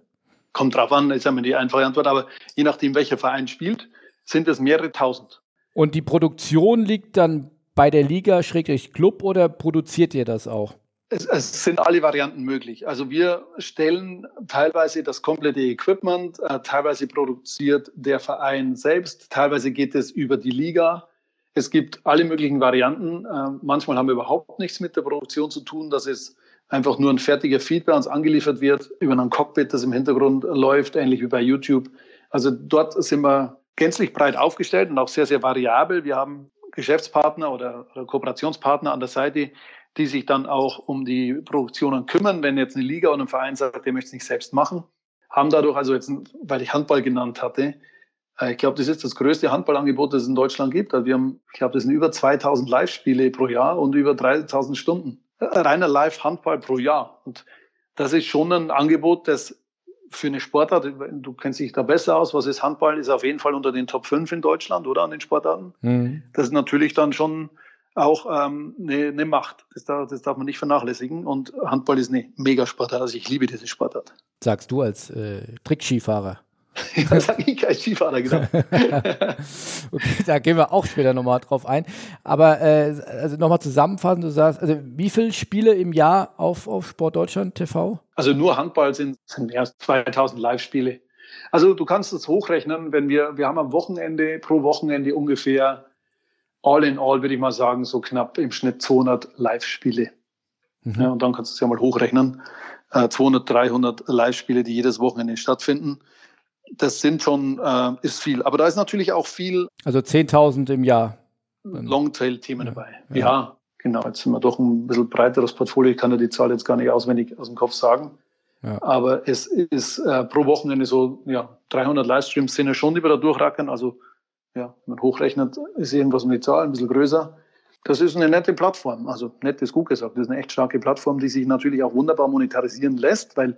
kommt drauf an, ist ja immer die einfache Antwort, aber je nachdem, welcher Verein spielt, sind es mehrere tausend. Und die Produktion liegt dann bei der Liga Schrägstrich Club oder produziert ihr das auch? Es, es, sind alle Varianten möglich. Also wir stellen teilweise das komplette Equipment, äh, teilweise produziert der Verein selbst, teilweise geht es über die Liga. Es gibt alle möglichen Varianten. Äh, manchmal haben wir überhaupt nichts mit der Produktion zu tun. Das ist einfach nur ein fertiger Feed bei uns angeliefert wird über ein Cockpit, das im Hintergrund läuft, ähnlich wie bei YouTube. Also dort sind wir gänzlich breit aufgestellt und auch sehr, sehr variabel. Wir haben Geschäftspartner oder, Kooperationspartner an der Seite, die sich dann auch um die Produktionen kümmern. Wenn jetzt eine Liga oder ein Verein sagt, der möchte es nicht selbst machen, haben dadurch also jetzt, weil ich Handball genannt hatte, ich glaube, das ist das größte Handballangebot, das es in Deutschland gibt. Also wir haben, ich glaube, das sind über 2000 Live-Spiele pro Jahr und über 3000 Stunden. Äh, reiner Live-Handball pro Jahr. Und das ist schon ein Angebot, das für eine Sportart, du kennst dich da besser aus, was ist Handball, ist auf jeden Fall unter den Top 5 in Deutschland, oder an den Sportarten. Mhm. Das ist natürlich dann schon auch ähm, eine, eine Macht. Das darf, das darf man nicht vernachlässigen. Und Handball ist eine Megasportart. Also ich liebe diese Sportart. Sagst du als äh, Trickskifahrer? Ja, sag ich als Skifahrer, genau. okay, da gehen wir auch später nochmal drauf ein. Aber äh, also nochmal zusammenfassen, du sagst, also wie viele Spiele im Jahr auf, auf Sport Deutschland TV? Also nur Handball sind, sind mehr als 2000 Live-Spiele. Also du kannst es hochrechnen, wenn wir, wir haben am Wochenende, pro Wochenende ungefähr all in all, würde ich mal sagen, so knapp im Schnitt 200 Live-Spiele. Mhm. Ja, und dann kannst du es ja mal hochrechnen. 200, äh, 300 Live-Spiele, die jedes Wochenende stattfinden. Das sind schon, äh, ist viel. Aber da ist natürlich auch viel. Also 10.000 im Jahr. Longtail-Themen ja, dabei. Ja. ja. genau. Jetzt sind wir doch ein bisschen breiteres Portfolio. Ich kann ja die Zahl jetzt gar nicht auswendig aus dem Kopf sagen. Ja. Aber es ist äh, pro Wochenende so, ja, 300 Livestreams sind ja schon, die wir da durchrackern. Also ja, wenn man hochrechnet, ist irgendwas um die Zahl ein bisschen größer. Das ist eine nette Plattform. Also nett ist gut gesagt. Das ist eine echt starke Plattform, die sich natürlich auch wunderbar monetarisieren lässt, weil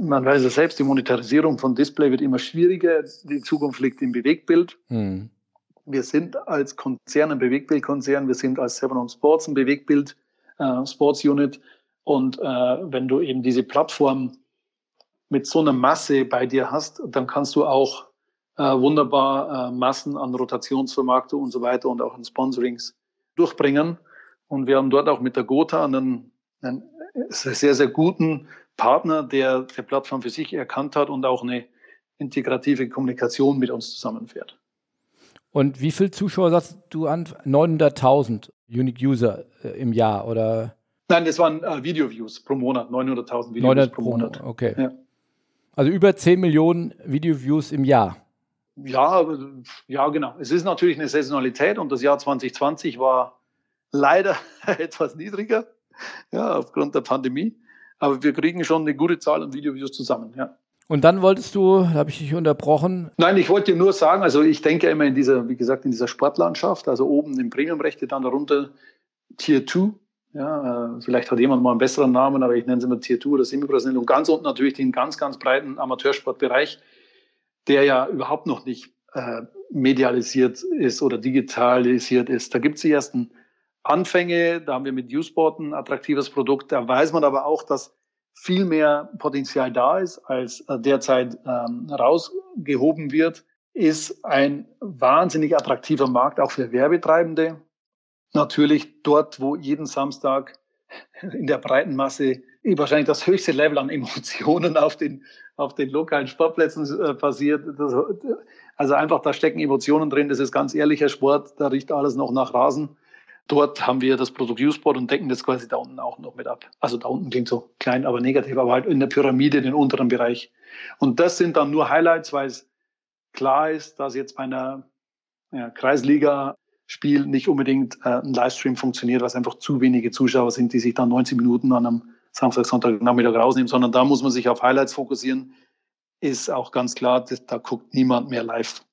man weiß ja selbst, die Monetarisierung von Display wird immer schwieriger. Die Zukunft liegt im Bewegtbild. Hm. Wir sind als Konzern ein Bewegtbildkonzern. Wir sind als Seven on Sports ein Bewegtbild äh, Sports Unit. Und äh, wenn du eben diese Plattform mit so einer Masse bei dir hast, dann kannst du auch äh, wunderbar äh, Massen an Rotationsvermarktung und so weiter und auch an Sponsorings durchbringen. Und wir haben dort auch mit der Gotha einen, einen sehr, sehr guten Partner, der die Plattform für sich erkannt hat und auch eine integrative Kommunikation mit uns zusammenfährt. Und wie viele Zuschauer sagst du an? 900.000 Unique User äh, im Jahr oder? Nein, das waren äh, Video-Views pro Monat, 900.000 Video-Views pro Monat. Okay. Ja. Also über 10 Millionen Video-Views im Jahr. Ja, ja, genau. Es ist natürlich eine Saisonalität und das Jahr 2020 war leider etwas niedriger, ja, aufgrund der Pandemie. Aber wir kriegen schon eine gute Zahl an Videoviews zusammen, ja. Und dann wolltest du, da habe ich dich unterbrochen. Nein, ich wollte nur sagen, also ich denke immer in dieser, wie gesagt, in dieser Sportlandschaft, also oben im Premiumrechte, dann darunter Tier 2. Ja, äh, vielleicht hat jemand mal einen besseren Namen, aber ich nenne es immer Tier 2 oder Semi-Professionell. Und ganz unten natürlich den ganz, ganz breiten Amateursportbereich der ja überhaupt noch nicht äh, medialisiert ist oder digitalisiert ist. Da gibt es die ersten Anfänge, da haben wir mit Usport ein attraktives Produkt, da weiß man aber auch, dass viel mehr Potenzial da ist, als äh, derzeit ähm, rausgehoben wird, ist ein wahnsinnig attraktiver Markt auch für Werbetreibende. Natürlich dort, wo jeden Samstag in der breiten Masse wahrscheinlich das höchste Level an Emotionen auf den, auf den lokalen Sportplätzen äh, passiert. Das, also einfach, da stecken Emotionen drin. Das ist ganz ehrlicher Sport. Da riecht alles noch nach Rasen. Dort haben wir das Produkt U-Sport und decken das quasi da unten auch noch mit ab. Also da unten klingt so klein, aber negativ, aber halt in der Pyramide, den unteren Bereich. Und das sind dann nur Highlights, weil es klar ist, dass jetzt bei einer ja, Kreisliga Spiel nicht unbedingt äh, ein Livestream funktioniert, was einfach zu wenige Zuschauer sind, die sich dann 90 Minuten an einem Samstag, Sonntag, Nachmittag rausnehmen, sondern da muss man sich auf Highlights fokussieren. Ist auch ganz klar, da guckt niemand mehr live.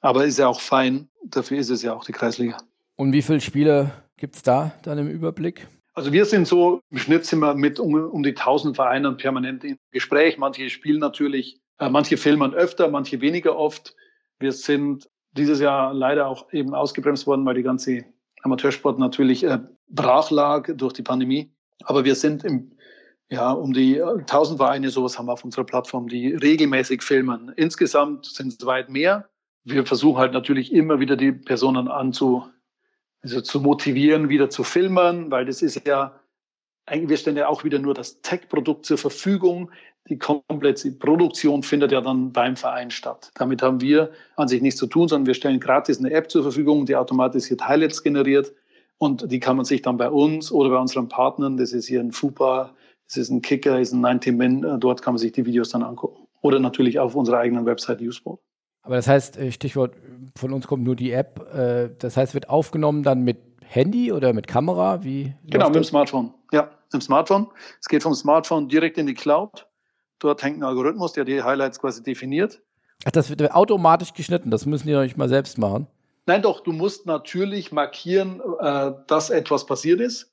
Aber ist ja auch fein. Dafür ist es ja auch die Kreisliga. Und wie viele Spiele gibt es da dann im Überblick? Also wir sind so, im Schnitt sind wir mit um, um die 1000 Vereinen permanent im Gespräch. Manche spielen natürlich, äh, manche filmen öfter, manche weniger oft. Wir sind dieses Jahr leider auch eben ausgebremst worden, weil die ganze Amateursport natürlich äh, brach lag durch die Pandemie. Aber wir sind im ja, um die 1000 Vereine, sowas haben wir auf unserer Plattform, die regelmäßig filmen. Insgesamt sind es weit mehr. Wir versuchen halt natürlich immer wieder die Personen anzu, also zu motivieren, wieder zu filmen, weil das ist ja, eigentlich, wir stellen ja auch wieder nur das Tech-Produkt zur Verfügung. Die komplette Produktion findet ja dann beim Verein statt. Damit haben wir an sich nichts zu tun, sondern wir stellen gratis eine App zur Verfügung, die automatisiert Highlights generiert. Und die kann man sich dann bei uns oder bei unseren Partnern, das ist hier ein FUPA, das ist ein Kicker, das ist ein 90-Min, äh, dort kann man sich die Videos dann angucken. Oder natürlich auf unserer eigenen Website Useport. Aber das heißt, äh, Stichwort, von uns kommt nur die App. Äh, das heißt, wird aufgenommen dann mit Handy oder mit Kamera? Wie genau, mit dem Smartphone. Ja, mit dem Smartphone. Es geht vom Smartphone direkt in die Cloud. Dort hängt ein Algorithmus, der die Highlights quasi definiert. Ach, das wird automatisch geschnitten. Das müssen die doch nicht mal selbst machen. Nein, doch, du musst natürlich markieren, äh, dass etwas passiert ist.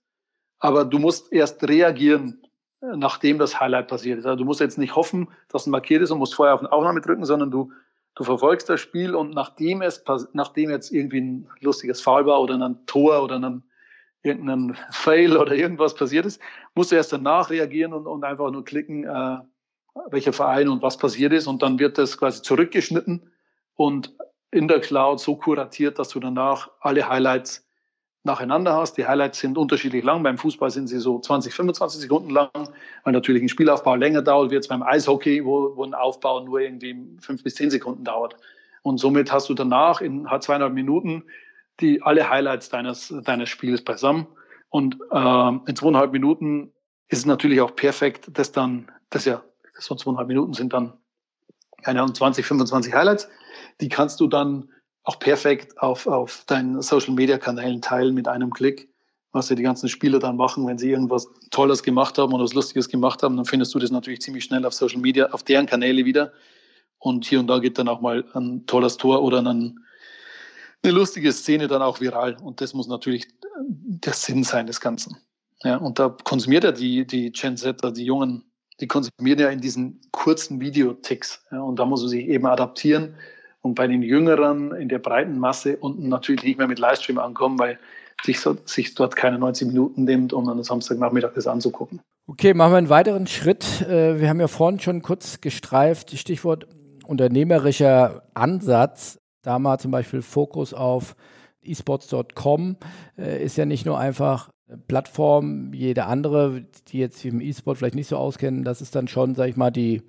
Aber du musst erst reagieren, nachdem das Highlight passiert ist. Also du musst jetzt nicht hoffen, dass ein markiert ist und musst vorher auf eine Aufnahme drücken, sondern du du verfolgst das Spiel und nachdem es, nachdem jetzt irgendwie ein lustiges Foul war oder ein Tor oder ein, irgendein Fail oder irgendwas passiert ist, musst du erst danach reagieren und, und einfach nur klicken, äh, welcher Verein und was passiert ist. Und dann wird das quasi zurückgeschnitten und in der Cloud so kuratiert, dass du danach alle Highlights nacheinander hast. Die Highlights sind unterschiedlich lang. Beim Fußball sind sie so 20, 25 Sekunden lang, weil natürlich ein Spielaufbau länger dauert, wie jetzt beim Eishockey, wo, wo ein Aufbau nur irgendwie fünf bis zehn Sekunden dauert. Und somit hast du danach in zweieinhalb Minuten die alle Highlights deines, deines Spiels beisammen. Und äh, in zweieinhalb Minuten ist es natürlich auch perfekt, dass dann, das ja, so zweieinhalb Minuten sind dann keine Ahnung, 20, 25 Highlights. Die kannst du dann auch perfekt auf, auf deinen Social Media Kanälen teilen mit einem Klick, was ja die ganzen Spieler dann machen, wenn sie irgendwas Tolles gemacht haben oder was Lustiges gemacht haben, dann findest du das natürlich ziemlich schnell auf Social Media, auf deren Kanäle wieder. Und hier und da geht dann auch mal ein tolles Tor oder ein, eine lustige Szene dann auch viral. Und das muss natürlich der Sinn sein des Ganzen. Ja, und da konsumiert ja die, die Gen Z, die Jungen, die konsumieren ja in diesen kurzen Videoticks. Ja, und da muss man sich eben adaptieren und bei den Jüngeren in der breiten Masse unten natürlich nicht mehr mit Livestream ankommen, weil sich, so, sich dort keine 90 Minuten nimmt, um am Samstagnachmittag das anzugucken. Okay, machen wir einen weiteren Schritt. Äh, wir haben ja vorhin schon kurz gestreift, Stichwort unternehmerischer Ansatz. Da mal zum Beispiel Fokus auf esports.com äh, ist ja nicht nur einfach Plattform, jede andere, die jetzt im E-Sport vielleicht nicht so auskennen. Das ist dann schon, sag ich mal, die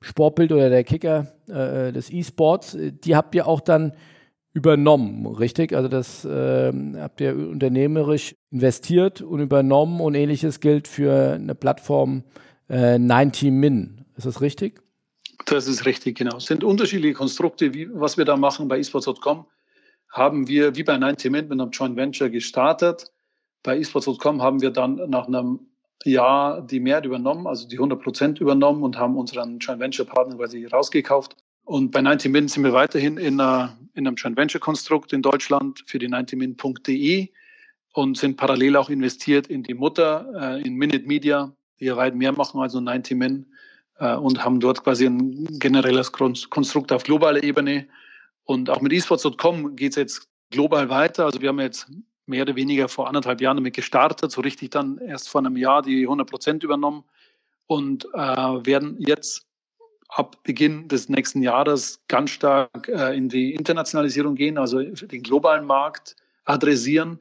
Sportbild oder der Kicker äh, des E-Sports, die habt ihr auch dann übernommen, richtig? Also das äh, habt ihr unternehmerisch investiert und übernommen und ähnliches gilt für eine Plattform äh, 90min. Ist das richtig? Das ist richtig, genau. Es sind unterschiedliche Konstrukte, wie, was wir da machen bei esports.com. Haben wir wie bei 90min mit einem Joint Venture gestartet. Bei esports.com haben wir dann nach einem Jahr die Mehrheit übernommen, also die 100 Prozent übernommen und haben unseren Joint Venture Partner quasi rausgekauft. Und bei 90min sind wir weiterhin in, einer, in einem Joint Venture Konstrukt in Deutschland für die 90min.de und sind parallel auch investiert in die Mutter, äh, in Minute Media, die ja weit mehr machen als nur 90min äh, und haben dort quasi ein generelles Konstrukt auf globaler Ebene. Und auch mit esports.com geht es jetzt global weiter. Also wir haben jetzt mehr oder weniger vor anderthalb Jahren damit gestartet, so richtig dann erst vor einem Jahr die 100 Prozent übernommen und äh, werden jetzt ab Beginn des nächsten Jahres ganz stark äh, in die Internationalisierung gehen, also den globalen Markt adressieren.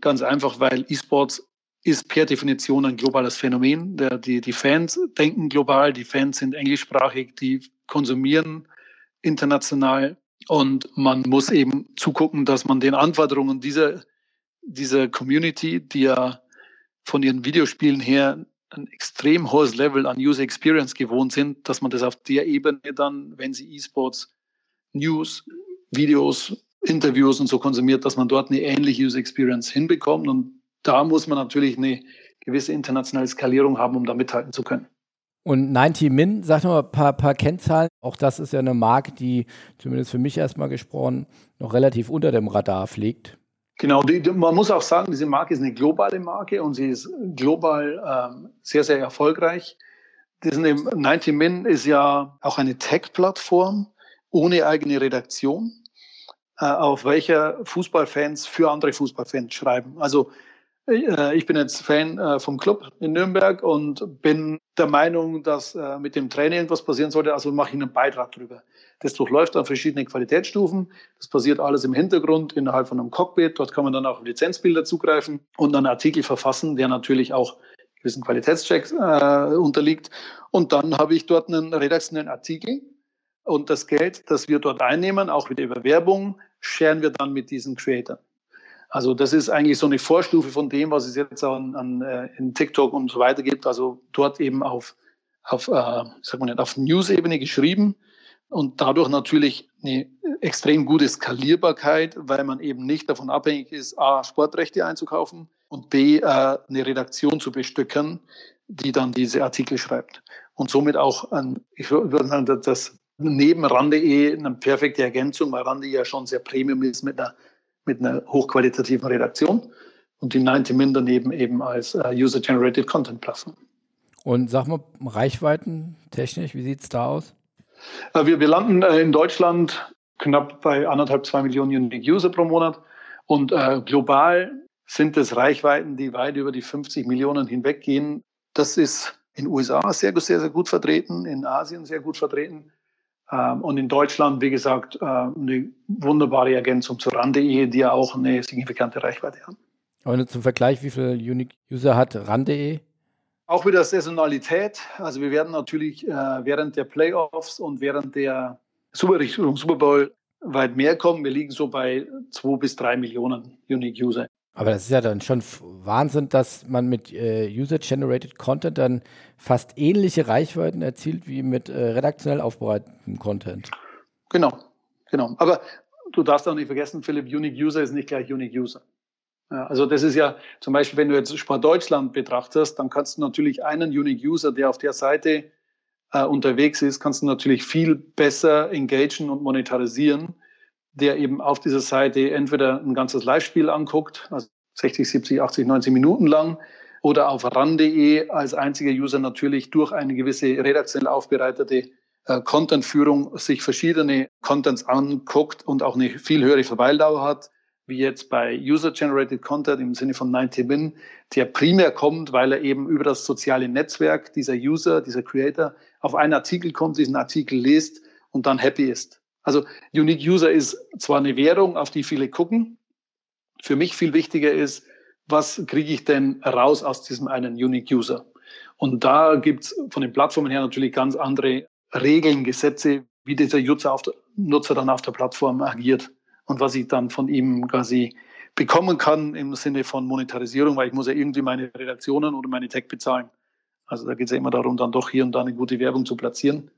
Ganz einfach, weil E-Sports ist per Definition ein globales Phänomen. Der, die, die Fans denken global, die Fans sind englischsprachig, die konsumieren international und man muss eben zugucken, dass man den Anforderungen dieser, dieser Community, die ja von ihren Videospielen her ein extrem hohes Level an User Experience gewohnt sind, dass man das auf der Ebene dann, wenn sie E-Sports, News, Videos, Interviews und so konsumiert, dass man dort eine ähnliche User Experience hinbekommt. Und da muss man natürlich eine gewisse internationale Skalierung haben, um da mithalten zu können. Und 90 Min, sag noch mal ein paar, paar Kennzahlen. Auch das ist ja eine Marke, die zumindest für mich erstmal gesprochen noch relativ unter dem Radar fliegt. Genau, die, man muss auch sagen, diese Marke ist eine globale Marke und sie ist global ähm, sehr, sehr erfolgreich. 90 Min ist ja auch eine Tech-Plattform ohne eigene Redaktion, äh, auf welcher Fußballfans für andere Fußballfans schreiben. Also ich bin jetzt Fan äh, vom Club in Nürnberg und bin der Meinung, dass äh, mit dem Training was passieren sollte. Also mache ich einen Beitrag drüber. Das durchläuft dann verschiedene Qualitätsstufen. Das passiert alles im Hintergrund innerhalb von einem Cockpit. Dort kann man dann auch Lizenzbilder zugreifen und einen Artikel verfassen, der natürlich auch gewissen Qualitätschecks äh, unterliegt. Und dann habe ich dort einen redaktionellen Artikel und das Geld, das wir dort einnehmen, auch wieder über Werbung, scheren wir dann mit diesen Creators. Also das ist eigentlich so eine Vorstufe von dem, was es jetzt an, an äh, in TikTok und so weiter gibt. Also dort eben auf, auf, äh, sag mal nicht, auf News-Ebene geschrieben und dadurch natürlich eine extrem gute Skalierbarkeit, weil man eben nicht davon abhängig ist, A, Sportrechte einzukaufen und B, äh, eine Redaktion zu bestücken, die dann diese Artikel schreibt. Und somit auch, ein, ich würde sagen, das neben RAN.de eine perfekte Ergänzung, weil RAN.de ja schon sehr Premium ist mit einer mit einer hochqualitativen Redaktion und die 90 Min daneben eben als uh, User-Generated Content Plattform. Und sag mal, Reichweiten technisch, wie sieht es da aus? Uh, wir, wir landen uh, in Deutschland knapp bei anderthalb, zwei Millionen Unique User pro Monat und global sind es Reichweiten, die weit über die 50 Millionen hinweggehen. Das ist in den USA sehr, sehr, sehr gut vertreten, in Asien sehr gut vertreten und in Deutschland, wie gesagt, äh, eine wunderbare Ergänzung zur RAN.de, die ja auch eine signifikante Reichweite haben. Und zum Vergleich, wie viele Unique User hat RAN.de? Auch wieder Saisonalität. Also wir werden natürlich äh, während der Playoffs und während der Super, Super Bowl weit mehr kommen. Wir liegen so bei zwei bis drei Millionen Unique User. Aber das ist ja dann schon Wahnsinn, dass man mit äh, User-Generated Content dann fast ähnliche Reichweiten erzielt wie mit äh, redaktionell aufbereitetem Content. Genau, genau. Aber du darfst auch nicht vergessen, Philipp, Unique User ist nicht gleich Unique User. Ja, also das ist ja zum Beispiel, wenn du jetzt Sport Deutschland betrachtest, dann kannst du natürlich einen Unique User, der auf der Seite äh, unterwegs ist, kannst du natürlich viel besser engagen und monetarisieren der eben auf dieser Seite entweder ein ganzes Live-Spiel anguckt, also 60, 70, 80, 90 Minuten lang, oder auf ran.de als einziger User natürlich durch eine gewisse redaktionell aufbereitete äh, Content-Führung sich verschiedene Contents anguckt und auch eine viel höhere Verweildauer hat, wie jetzt bei User-Generated Content im Sinne von 90 Min, der primär kommt, weil er eben über das soziale Netzwerk dieser User, dieser Creator auf einen Artikel kommt, diesen Artikel liest und dann happy ist. Also Unique User ist zwar eine Währung, auf die viele gucken. Für mich viel wichtiger ist, was kriege ich denn raus aus diesem einen Unique User? Und da gibt's von den Plattformen her natürlich ganz andere Regeln, Gesetze, wie dieser Nutzer, auf der, Nutzer dann auf der Plattform agiert und was ich dann von ihm quasi bekommen kann im Sinne von Monetarisierung, weil ich muss ja irgendwie meine Redaktionen oder meine Tech bezahlen. Also da geht es ja immer darum, dann doch hier und da eine gute Werbung zu platzieren,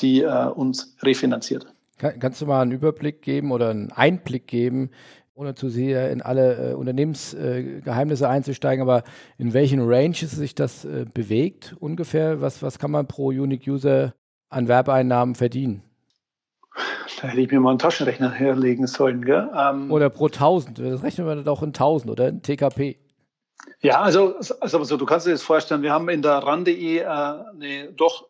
die äh, uns refinanziert. Kann, kannst du mal einen Überblick geben oder einen Einblick geben, ohne zu sehr in alle äh, Unternehmensgeheimnisse äh, einzusteigen, aber in welchen Ranges sich das äh, bewegt ungefähr? Was, was kann man pro Unique User an Werbeeinnahmen verdienen? Da hätte ich mir mal einen Taschenrechner herlegen sollen. Gell? Ähm, oder pro 1000. Das rechnen wir doch in 1000 oder in TKP. Ja, also, also, also du kannst dir das vorstellen, wir haben in der RAN.de äh, eine doch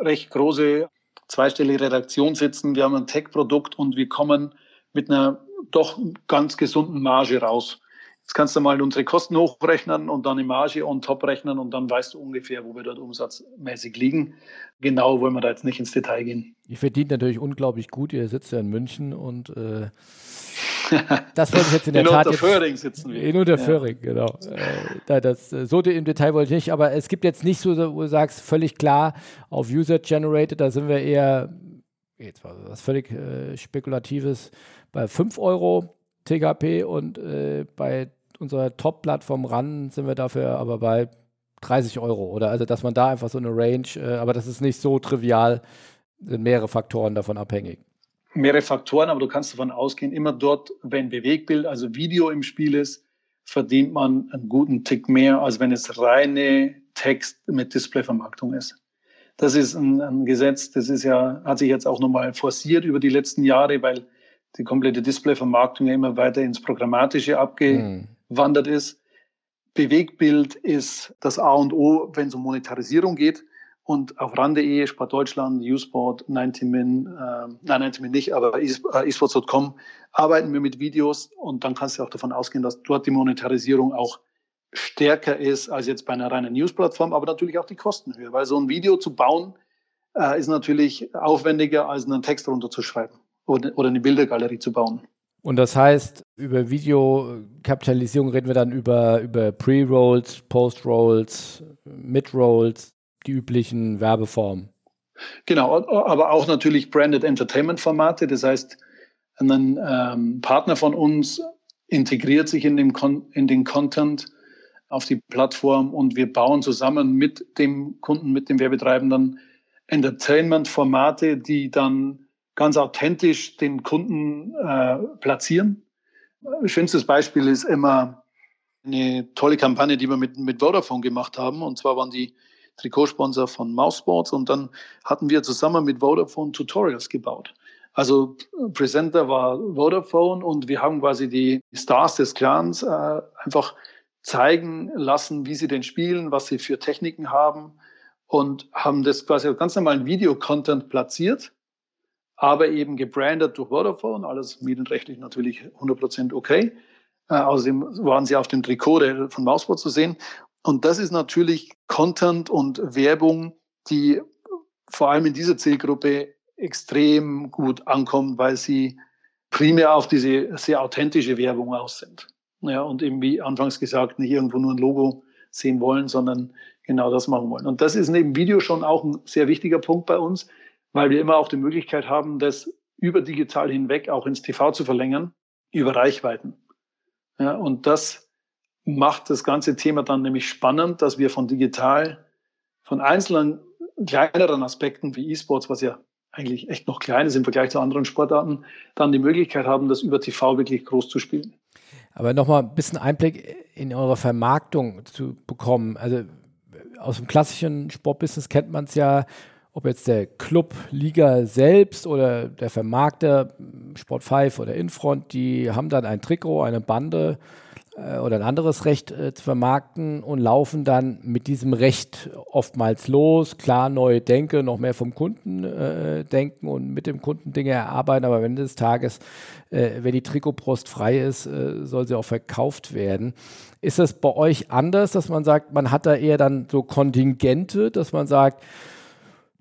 recht große zweistellige Redaktion sitzen, wir haben ein Tech-Produkt und wir kommen mit einer doch ganz gesunden Marge raus. Jetzt kannst du mal unsere Kosten hochrechnen und dann die Marge on top rechnen und dann weißt du ungefähr, wo wir dort umsatzmäßig liegen. Genau wollen wir da jetzt nicht ins Detail gehen. Ihr verdient natürlich unglaublich gut. Ihr sitzt ja in München und äh, das wollte ich jetzt in der in Tat. In Unterföhring sitzen wir. In Unterföhring, ja. genau. Äh, das, so im Detail wollte ich nicht, aber es gibt jetzt nicht so, wo du sagst, völlig klar auf User-Generated, da sind wir eher, jetzt war was völlig äh, Spekulatives, bei 5 Euro TKP und äh, bei unserer Top-Plattform RAN sind wir dafür aber bei 30 Euro, oder? Also, dass man da einfach so eine Range, äh, aber das ist nicht so trivial, sind mehrere Faktoren davon abhängig mehrere Faktoren, aber du kannst davon ausgehen, immer dort, wenn Bewegbild, also Video im Spiel ist, verdient man einen guten Tick mehr, als wenn es reine Text mit Displayvermarktung ist. Das ist ein, ein Gesetz, das ist ja, hat sich jetzt auch nochmal forciert über die letzten Jahre, weil die komplette Displayvermarktung ja immer weiter ins Programmatische abgewandert mhm. ist. Bewegbild ist das A und O, wenn es um Monetarisierung geht. Und auf RAN.de, Sport Deutschland, Usport, 90min, äh, nein, 90min nicht, aber äh, esports.com arbeiten wir mit Videos. Und dann kannst du auch davon ausgehen, dass dort die Monetarisierung auch stärker ist als jetzt bei einer reinen News-Plattform, aber natürlich auch die Kosten höher, weil so ein Video zu bauen äh, ist natürlich aufwendiger, als einen Text runterzuschreiben oder, oder eine Bildergalerie zu bauen. Und das heißt, über Videokapitalisierung reden wir dann über, über Pre-Rolls, Post-Rolls, Mid-Rolls, die üblichen Werbeformen. Genau, aber auch natürlich Branded Entertainment-Formate. Das heißt, ein ähm, Partner von uns integriert sich in, dem in den Content auf die Plattform und wir bauen zusammen mit dem Kunden, mit dem Werbetreibenden Entertainment-Formate, die dann ganz authentisch den Kunden äh, platzieren. Schönstes Beispiel ist immer eine tolle Kampagne, die wir mit, mit Vodafone gemacht haben. Und zwar waren die Trikotsponsor von Mousesports und dann hatten wir zusammen mit Vodafone Tutorials gebaut. Also Presenter war Vodafone und wir haben quasi die Stars des Clans äh, einfach zeigen lassen, wie sie denn spielen, was sie für Techniken haben und haben das quasi als ganz normalen Videocontent platziert, aber eben gebrandet durch Vodafone, alles medienrechtlich natürlich 100% okay. Äh, außerdem waren sie auf dem Trikot von Mouseboard zu sehen. Und das ist natürlich Content und Werbung, die vor allem in dieser Zielgruppe extrem gut ankommt, weil sie primär auf diese sehr authentische Werbung aus sind. Ja, und eben wie anfangs gesagt, nicht irgendwo nur ein Logo sehen wollen, sondern genau das machen wollen. Und das ist neben Video schon auch ein sehr wichtiger Punkt bei uns, weil wir immer auch die Möglichkeit haben, das über digital hinweg auch ins TV zu verlängern, über Reichweiten. Ja, und das macht das ganze Thema dann nämlich spannend, dass wir von digital, von einzelnen kleineren Aspekten wie E-Sports, was ja eigentlich echt noch klein ist im Vergleich zu anderen Sportarten, dann die Möglichkeit haben, das über TV wirklich groß zu spielen. Aber nochmal ein bisschen Einblick in eure Vermarktung zu bekommen. Also aus dem klassischen Sportbusiness kennt man es ja, ob jetzt der Club, Liga selbst oder der Vermarkter, Sport 5 oder Infront, die haben dann ein Trikot, eine Bande oder ein anderes Recht äh, zu vermarkten und laufen dann mit diesem Recht oftmals los. Klar, neue Denke, noch mehr vom Kunden äh, denken und mit dem Kunden Dinge erarbeiten, aber am Ende des Tages, äh, wenn die Trikotbrust frei ist, äh, soll sie auch verkauft werden. Ist das bei euch anders, dass man sagt, man hat da eher dann so Kontingente, dass man sagt,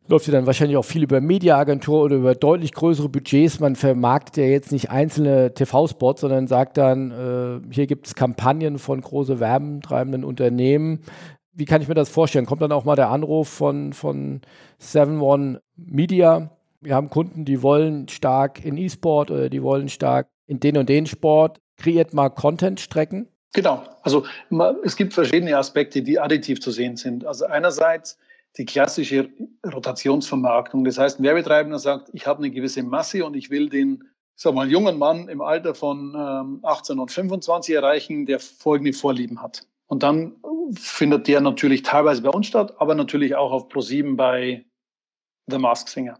läuft ja dann wahrscheinlich auch viel über Mediaagentur oder über deutlich größere Budgets. Man vermarktet ja jetzt nicht einzelne TV-Spots, sondern sagt dann, äh, hier gibt es Kampagnen von große werbentreibenden Unternehmen. Wie kann ich mir das vorstellen? Kommt dann auch mal der Anruf von, von 7-One Media? Wir haben Kunden, die wollen stark in E-Sport oder die wollen stark in den und den Sport. Kreiert mal Content-Strecken? Genau. Also es gibt verschiedene Aspekte, die additiv zu sehen sind. Also einerseits die klassische Rotationsvermarktung. Das heißt, ein Werbetreibender sagt, ich habe eine gewisse Masse und ich will den sag mal, jungen Mann im Alter von ähm, 18 und 25 erreichen, der folgende Vorlieben hat. Und dann findet der natürlich teilweise bei uns statt, aber natürlich auch auf Pro7 bei The Mask Singer.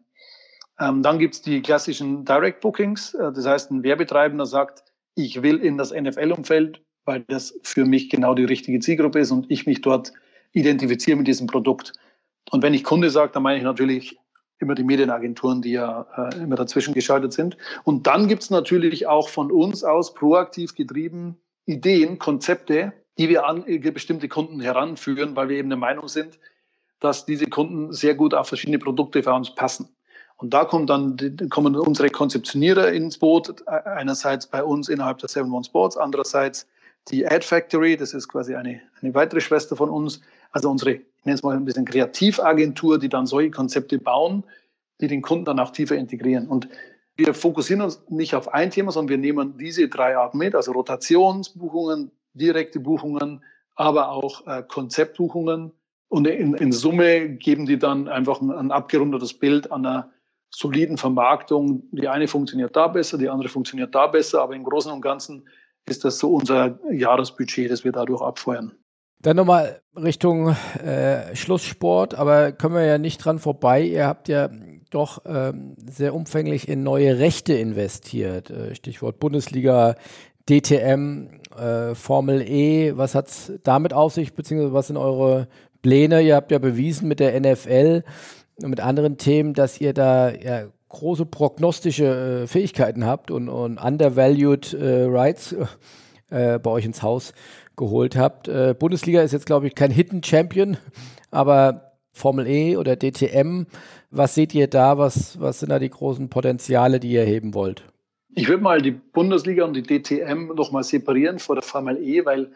Ähm, dann gibt's die klassischen Direct Bookings. Äh, das heißt, ein Werbetreibender sagt, ich will in das NFL-Umfeld, weil das für mich genau die richtige Zielgruppe ist und ich mich dort identifiziere mit diesem Produkt. Und wenn ich Kunde sage, dann meine ich natürlich immer die Medienagenturen, die ja äh, immer dazwischen geschaltet sind. Und dann gibt es natürlich auch von uns aus proaktiv getrieben Ideen, Konzepte, die wir an bestimmte Kunden heranführen, weil wir eben der Meinung sind, dass diese Kunden sehr gut auf verschiedene Produkte für uns passen. Und da kommen dann kommen unsere Konzeptionierer ins Boot, einerseits bei uns innerhalb der Seven One Sports, andererseits die Ad Factory, das ist quasi eine, eine weitere Schwester von uns, also unsere, ich nenne es mal ein bisschen Kreativagentur, die dann solche Konzepte bauen, die den Kunden dann auch tiefer integrieren. Und wir fokussieren uns nicht auf ein Thema, sondern wir nehmen diese drei Arten mit, also Rotationsbuchungen, direkte Buchungen, aber auch äh, Konzeptbuchungen. Und in, in Summe geben die dann einfach ein, ein abgerundetes Bild an einer soliden Vermarktung. Die eine funktioniert da besser, die andere funktioniert da besser, aber im Großen und Ganzen ist das so unser Jahresbudget, das wir dadurch abfeuern. Dann nochmal Richtung äh, Schlusssport, aber können wir ja nicht dran vorbei. Ihr habt ja doch ähm, sehr umfänglich in neue Rechte investiert. Äh, Stichwort Bundesliga, DTM, äh, Formel E. Was hat es damit auf sich, beziehungsweise was sind eure Pläne? Ihr habt ja bewiesen mit der NFL und mit anderen Themen, dass ihr da ja große prognostische äh, Fähigkeiten habt und, und undervalued äh, Rights äh, bei euch ins Haus geholt habt. Äh, Bundesliga ist jetzt, glaube ich, kein Hidden Champion, aber Formel E oder DTM, was seht ihr da? Was, was sind da die großen Potenziale, die ihr heben wollt? Ich würde mal die Bundesliga und die DTM nochmal separieren vor der Formel E, weil,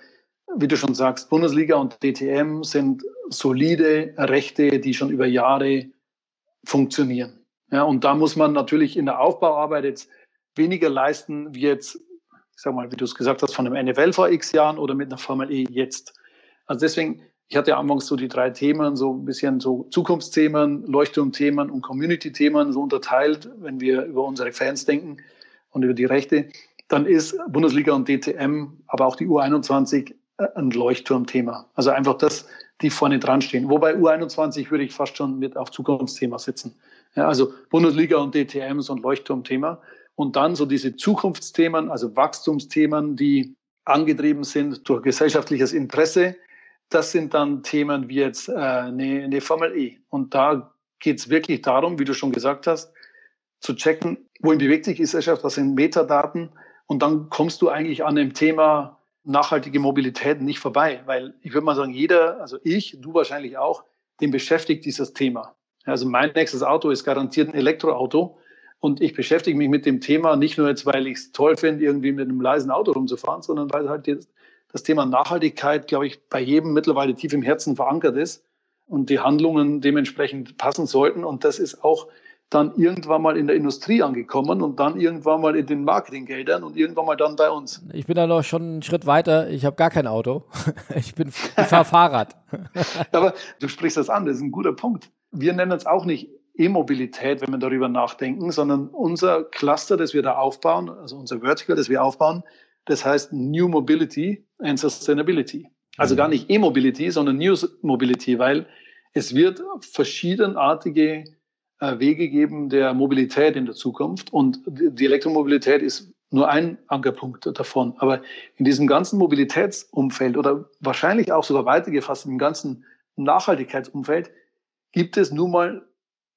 wie du schon sagst, Bundesliga und DTM sind solide Rechte, die schon über Jahre funktionieren. Ja, und da muss man natürlich in der Aufbauarbeit jetzt weniger leisten, wie jetzt, ich sag mal, wie du es gesagt hast, von einem NFL vor x Jahren oder mit einer Formel E jetzt. Also deswegen, ich hatte ja anfangs so die drei Themen, so ein bisschen so Zukunftsthemen, Leuchtturmthemen und Community-Themen so unterteilt, wenn wir über unsere Fans denken und über die Rechte. Dann ist Bundesliga und DTM, aber auch die U21 äh, ein Leuchtturmthema. Also einfach das, die vorne dran stehen. Wobei U21 würde ich fast schon mit auf Zukunftsthema setzen. Ja, also Bundesliga und DTM so ein Leuchtturmthema. Und dann so diese Zukunftsthemen, also Wachstumsthemen, die angetrieben sind durch gesellschaftliches Interesse. Das sind dann Themen wie jetzt äh, eine, Formel E. Und da geht es wirklich darum, wie du schon gesagt hast, zu checken, wohin bewegt sich die Gesellschaft, was sind Metadaten. Und dann kommst du eigentlich an dem Thema nachhaltige Mobilität nicht vorbei. Weil ich würde mal sagen, jeder, also ich, du wahrscheinlich auch, den beschäftigt dieses Thema. Also mein nächstes Auto ist garantiert ein Elektroauto. Und ich beschäftige mich mit dem Thema nicht nur jetzt, weil ich es toll finde, irgendwie mit einem leisen Auto rumzufahren, sondern weil halt das Thema Nachhaltigkeit, glaube ich, bei jedem mittlerweile tief im Herzen verankert ist und die Handlungen dementsprechend passen sollten. Und das ist auch dann irgendwann mal in der Industrie angekommen und dann irgendwann mal in den Marketinggeldern und irgendwann mal dann bei uns. Ich bin da noch schon einen Schritt weiter. Ich habe gar kein Auto. Ich bin ich fahre Fahrrad. Aber du sprichst das an, das ist ein guter Punkt. Wir nennen es auch nicht E-Mobilität, wenn wir darüber nachdenken, sondern unser Cluster, das wir da aufbauen, also unser Vertical, das wir aufbauen, das heißt New Mobility and Sustainability. Also mhm. gar nicht E-Mobility, sondern New Mobility, weil es wird verschiedenartige äh, Wege geben der Mobilität in der Zukunft und die Elektromobilität ist nur ein Ankerpunkt davon. Aber in diesem ganzen Mobilitätsumfeld oder wahrscheinlich auch sogar weitergefasst im ganzen Nachhaltigkeitsumfeld gibt es nun mal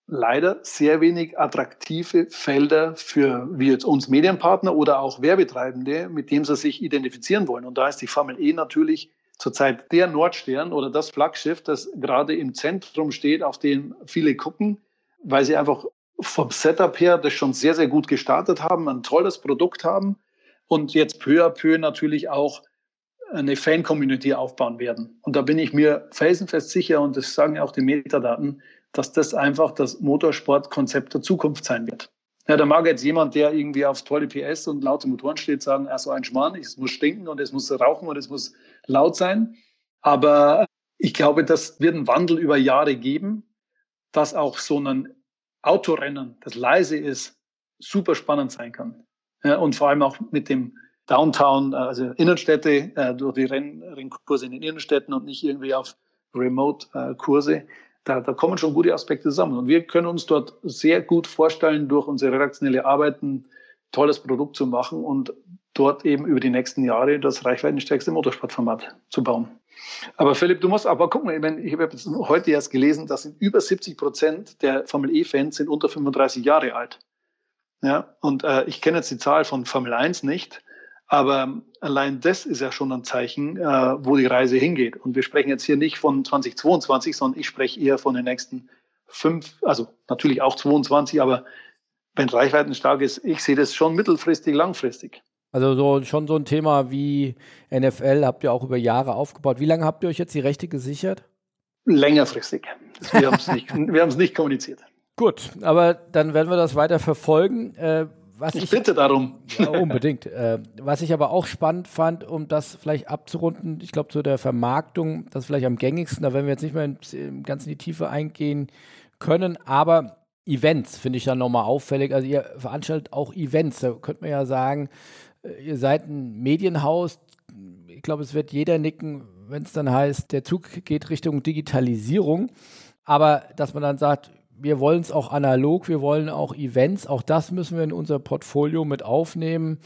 leider sehr wenig attraktive Felder für wie jetzt uns Medienpartner oder auch Werbetreibende, mit dem sie sich identifizieren wollen. Und da ist die Formel E natürlich zurzeit der Nordstern oder das Flaggschiff, das gerade im Zentrum steht, auf den viele gucken, weil sie einfach vom Setup her das schon sehr, sehr gut gestartet haben, ein tolles Produkt haben und jetzt peu à peu natürlich auch eine Fan-Community aufbauen werden. Und da bin ich mir felsenfest sicher, und das sagen ja auch die Metadaten, dass das einfach das Motorsportkonzept der Zukunft sein wird. Ja, da mag jetzt jemand, der irgendwie aufs tolle PS und laute Motoren steht, sagen, ach so ein Schmarrn, es muss stinken und es muss rauchen und es muss laut sein. Aber ich glaube, das wird einen Wandel über Jahre geben, dass auch so ein Autorennen, das leise ist, super spannend sein kann. Ja, und vor allem auch mit dem Downtown, also Innenstädte, äh, durch die Renn, Rennkurse in den Innenstädten und nicht irgendwie auf Remote-Kurse. Da, da kommen schon gute Aspekte zusammen. Und wir können uns dort sehr gut vorstellen, durch unsere redaktionelle Arbeit ein tolles Produkt zu machen und dort eben über die nächsten Jahre das reichweitenstärkste Motorsportformat zu bauen. Aber Philipp, du musst aber gucken, ich, meine, ich habe heute erst gelesen, dass über 70 Prozent der Formel E-Fans sind unter 35 Jahre alt. Ja, und äh, ich kenne jetzt die Zahl von Formel 1 nicht, aber allein das ist ja schon ein Zeichen, äh, wo die Reise hingeht. Und wir sprechen jetzt hier nicht von 2022, sondern ich spreche eher von den nächsten fünf, also natürlich auch 22, aber wenn Reichweiten stark ist, ich sehe das schon mittelfristig, langfristig. Also so, schon so ein Thema wie NFL habt ihr auch über Jahre aufgebaut. Wie lange habt ihr euch jetzt die Rechte gesichert? Längerfristig. Wir haben es nicht, nicht kommuniziert. Gut, aber dann werden wir das weiter verfolgen. Äh, was ich, ich bitte darum. Ja, unbedingt. Äh, was ich aber auch spannend fand, um das vielleicht abzurunden, ich glaube, zu der Vermarktung, das ist vielleicht am gängigsten, da werden wir jetzt nicht mehr in, ganz in die Tiefe eingehen können, aber Events finde ich dann nochmal auffällig. Also ihr veranstaltet auch Events, da könnte man ja sagen, äh, ihr seid ein Medienhaus. Ich glaube, es wird jeder nicken, wenn es dann heißt, der Zug geht Richtung Digitalisierung. Aber dass man dann sagt, wir wollen es auch analog, wir wollen auch Events, auch das müssen wir in unser Portfolio mit aufnehmen.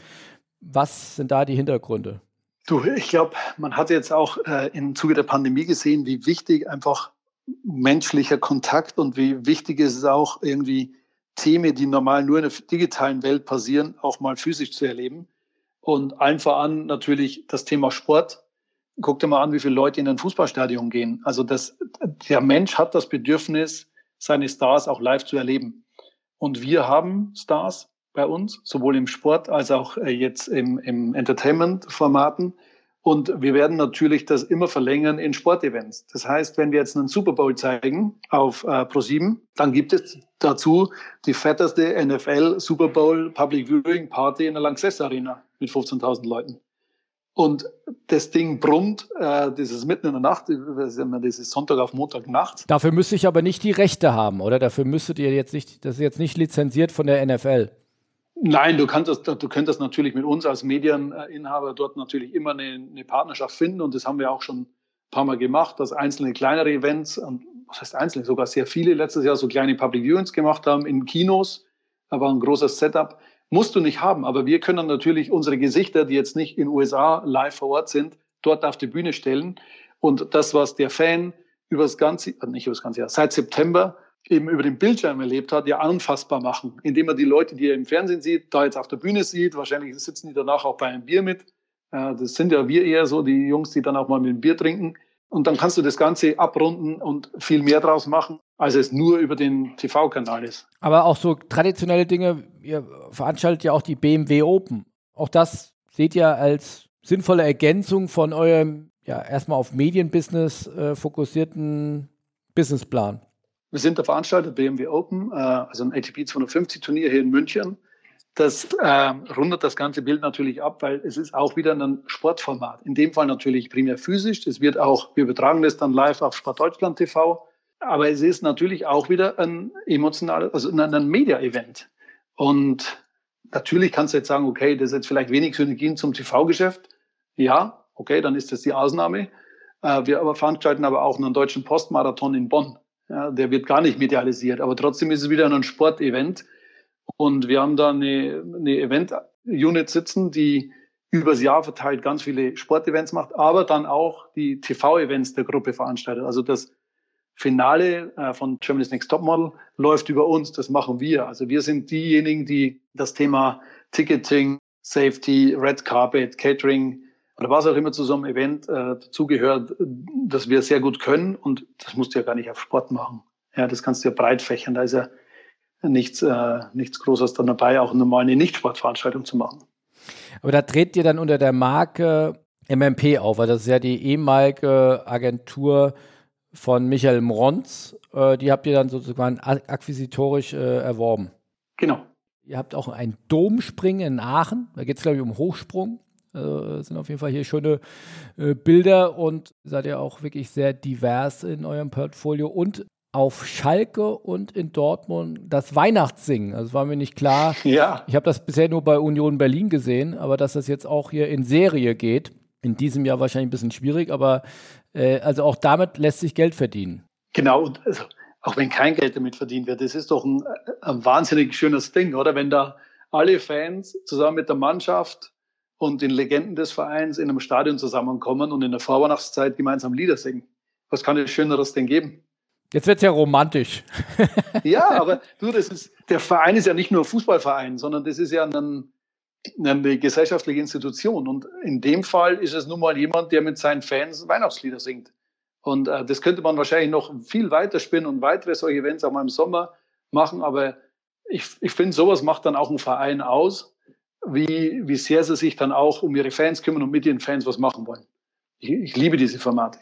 Was sind da die Hintergründe? Du, ich glaube, man hat jetzt auch äh, im Zuge der Pandemie gesehen, wie wichtig einfach menschlicher Kontakt und wie wichtig ist es auch irgendwie Themen, die normal nur in der digitalen Welt passieren, auch mal physisch zu erleben. Und allen voran natürlich das Thema Sport guck dir mal an, wie viele Leute in ein Fußballstadion gehen. Also das, der Mensch hat das Bedürfnis, seine Stars auch live zu erleben. Und wir haben Stars bei uns, sowohl im Sport als auch äh, jetzt im, im Entertainment-Formaten. Und wir werden natürlich das immer verlängern in Sportevents. Das heißt, wenn wir jetzt einen Super Bowl zeigen auf äh, Pro7, dann gibt es dazu die fetteste NFL Super Bowl Public Viewing Party in der Lanxess Arena mit 15.000 Leuten. Und das Ding brummt, äh, das ist mitten in der Nacht, das ist Sonntag auf Montag Nacht. Dafür müsste ich aber nicht die Rechte haben, oder? Dafür müsstet ihr jetzt nicht, das ist jetzt nicht lizenziert von der NFL. Nein, du kannst du könntest natürlich mit uns als Medieninhaber dort natürlich immer eine, eine, Partnerschaft finden und das haben wir auch schon ein paar Mal gemacht, dass einzelne kleinere Events, und was heißt einzelne, sogar sehr viele letztes Jahr so kleine Public Viewings gemacht haben in Kinos, aber ein großes Setup. Musst du nicht haben, aber wir können natürlich unsere Gesichter, die jetzt nicht in USA live vor Ort sind, dort auf die Bühne stellen und das, was der Fan über das ganze, äh, nicht über das ganze Jahr, seit September eben über den Bildschirm erlebt hat, ja anfassbar machen, indem er die Leute, die er im Fernsehen sieht, da jetzt auf der Bühne sieht. Wahrscheinlich sitzen die danach auch bei einem Bier mit. Das sind ja wir eher so, die Jungs, die dann auch mal mit dem Bier trinken. Und dann kannst du das Ganze abrunden und viel mehr draus machen, als es nur über den TV-Kanal ist. Aber auch so traditionelle Dinge, ihr veranstaltet ja auch die BMW Open. Auch das seht ihr als sinnvolle Ergänzung von eurem ja erstmal auf Medienbusiness äh, fokussierten Businessplan. Wir sind der Veranstalter BMW Open, äh, also ein ATP 250 Turnier hier in München. Das äh, rundet das ganze Bild natürlich ab, weil es ist auch wieder ein Sportformat. In dem Fall natürlich primär physisch. Es wird auch, wir übertragen das dann live auf Sportdeutschland TV. Aber es ist natürlich auch wieder ein emotionales, also ein Media-Event. Und natürlich kannst du jetzt sagen, okay, das ist jetzt vielleicht wenig Synergien zum TV-Geschäft. Ja, okay, dann ist das die Ausnahme. Äh, wir aber veranstalten aber auch einen deutschen Postmarathon in Bonn. Ja, der wird gar nicht medialisiert, aber trotzdem ist es wieder ein Sportevent. Und wir haben da eine, eine Event-Unit sitzen, die übers Jahr verteilt ganz viele Sportevents macht, aber dann auch die TV-Events der Gruppe veranstaltet. Also das Finale äh, von Germany's Next Topmodel läuft über uns, das machen wir. Also wir sind diejenigen, die das Thema Ticketing, Safety, Red Carpet, Catering, oder was auch immer zu so einem Event äh, dazugehört, dass wir sehr gut können und das musst du ja gar nicht auf Sport machen. Ja, das kannst du ja breit fächern, da ist ja nichts, äh, nichts Großes dann dabei, auch normal eine Nicht-Sportveranstaltung zu machen. Aber da dreht ihr dann unter der Marke MMP auf, weil das ist ja die ehemalige Agentur von Michael Mronz. Äh, die habt ihr dann sozusagen akquisitorisch äh, erworben. Genau. Ihr habt auch ein Domspringen in Aachen. Da geht es, glaube ich, um Hochsprung. Äh, sind auf jeden Fall hier schöne äh, Bilder und seid ihr auch wirklich sehr divers in eurem Portfolio und auf Schalke und in Dortmund das Weihnachtssingen. Also war mir nicht klar. Ja. Ich habe das bisher nur bei Union Berlin gesehen, aber dass das jetzt auch hier in Serie geht, in diesem Jahr wahrscheinlich ein bisschen schwierig, aber äh, also auch damit lässt sich Geld verdienen. Genau, und also, auch wenn kein Geld damit verdient wird, das ist doch ein, ein wahnsinnig schönes Ding, oder? Wenn da alle Fans zusammen mit der Mannschaft und den Legenden des Vereins in einem Stadion zusammenkommen und in der Vorweihnachtszeit gemeinsam Lieder singen. Was kann es Schöneres denn geben? Jetzt wird es ja romantisch. ja, aber du, das ist, der Verein ist ja nicht nur ein Fußballverein, sondern das ist ja ein, eine gesellschaftliche Institution. Und in dem Fall ist es nun mal jemand, der mit seinen Fans Weihnachtslieder singt. Und äh, das könnte man wahrscheinlich noch viel weiter spinnen und weitere solche Events auch mal im Sommer machen. Aber ich, ich finde, sowas macht dann auch ein Verein aus wie, wie sehr sie sich dann auch um ihre Fans kümmern und mit ihren Fans was machen wollen. Ich, ich liebe diese Formate,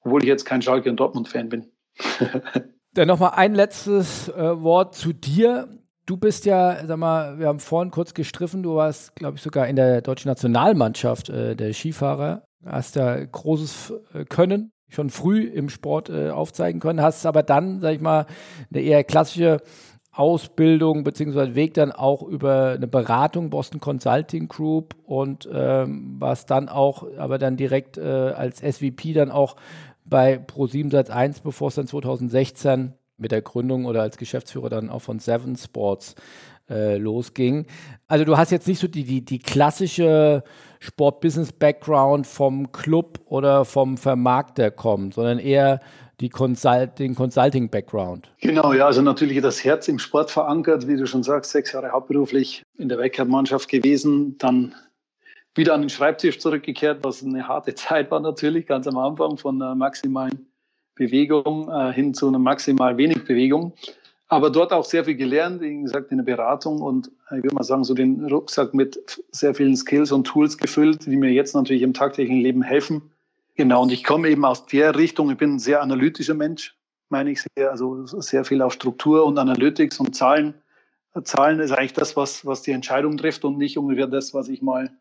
obwohl ich jetzt kein Schalke- und Dortmund-Fan bin. Dann nochmal ein letztes äh, Wort zu dir. Du bist ja, sag mal, wir haben vorhin kurz gestriffen, du warst, glaube ich, sogar in der deutschen Nationalmannschaft äh, der Skifahrer, hast da großes äh, Können schon früh im Sport äh, aufzeigen können, hast aber dann, sag ich mal, eine eher klassische Ausbildung bzw. Weg dann auch über eine Beratung Boston Consulting Group und ähm, was dann auch, aber dann direkt äh, als SVP dann auch bei Pro7 Satz 1, bevor es dann 2016 mit der Gründung oder als Geschäftsführer dann auch von Seven Sports äh, losging. Also du hast jetzt nicht so die, die, die klassische Sport-Business-Background vom Club oder vom Vermarkter kommen, sondern eher Consult den Consulting-Background. Genau, ja, also natürlich das Herz im Sport verankert, wie du schon sagst, sechs Jahre hauptberuflich in der Weckert-Mannschaft gewesen, dann wieder an den Schreibtisch zurückgekehrt, was eine harte Zeit war natürlich, ganz am Anfang von einer maximalen Bewegung äh, hin zu einer maximal wenig Bewegung. Aber dort auch sehr viel gelernt, wie gesagt, in der Beratung und ich würde mal sagen, so den Rucksack mit sehr vielen Skills und Tools gefüllt, die mir jetzt natürlich im tagtäglichen Leben helfen. Genau, und ich komme eben aus der Richtung, ich bin ein sehr analytischer Mensch, meine ich sehr, also sehr viel auf Struktur und Analytics und Zahlen. Zahlen ist eigentlich das, was, was die Entscheidung trifft und nicht ungefähr das, was ich mal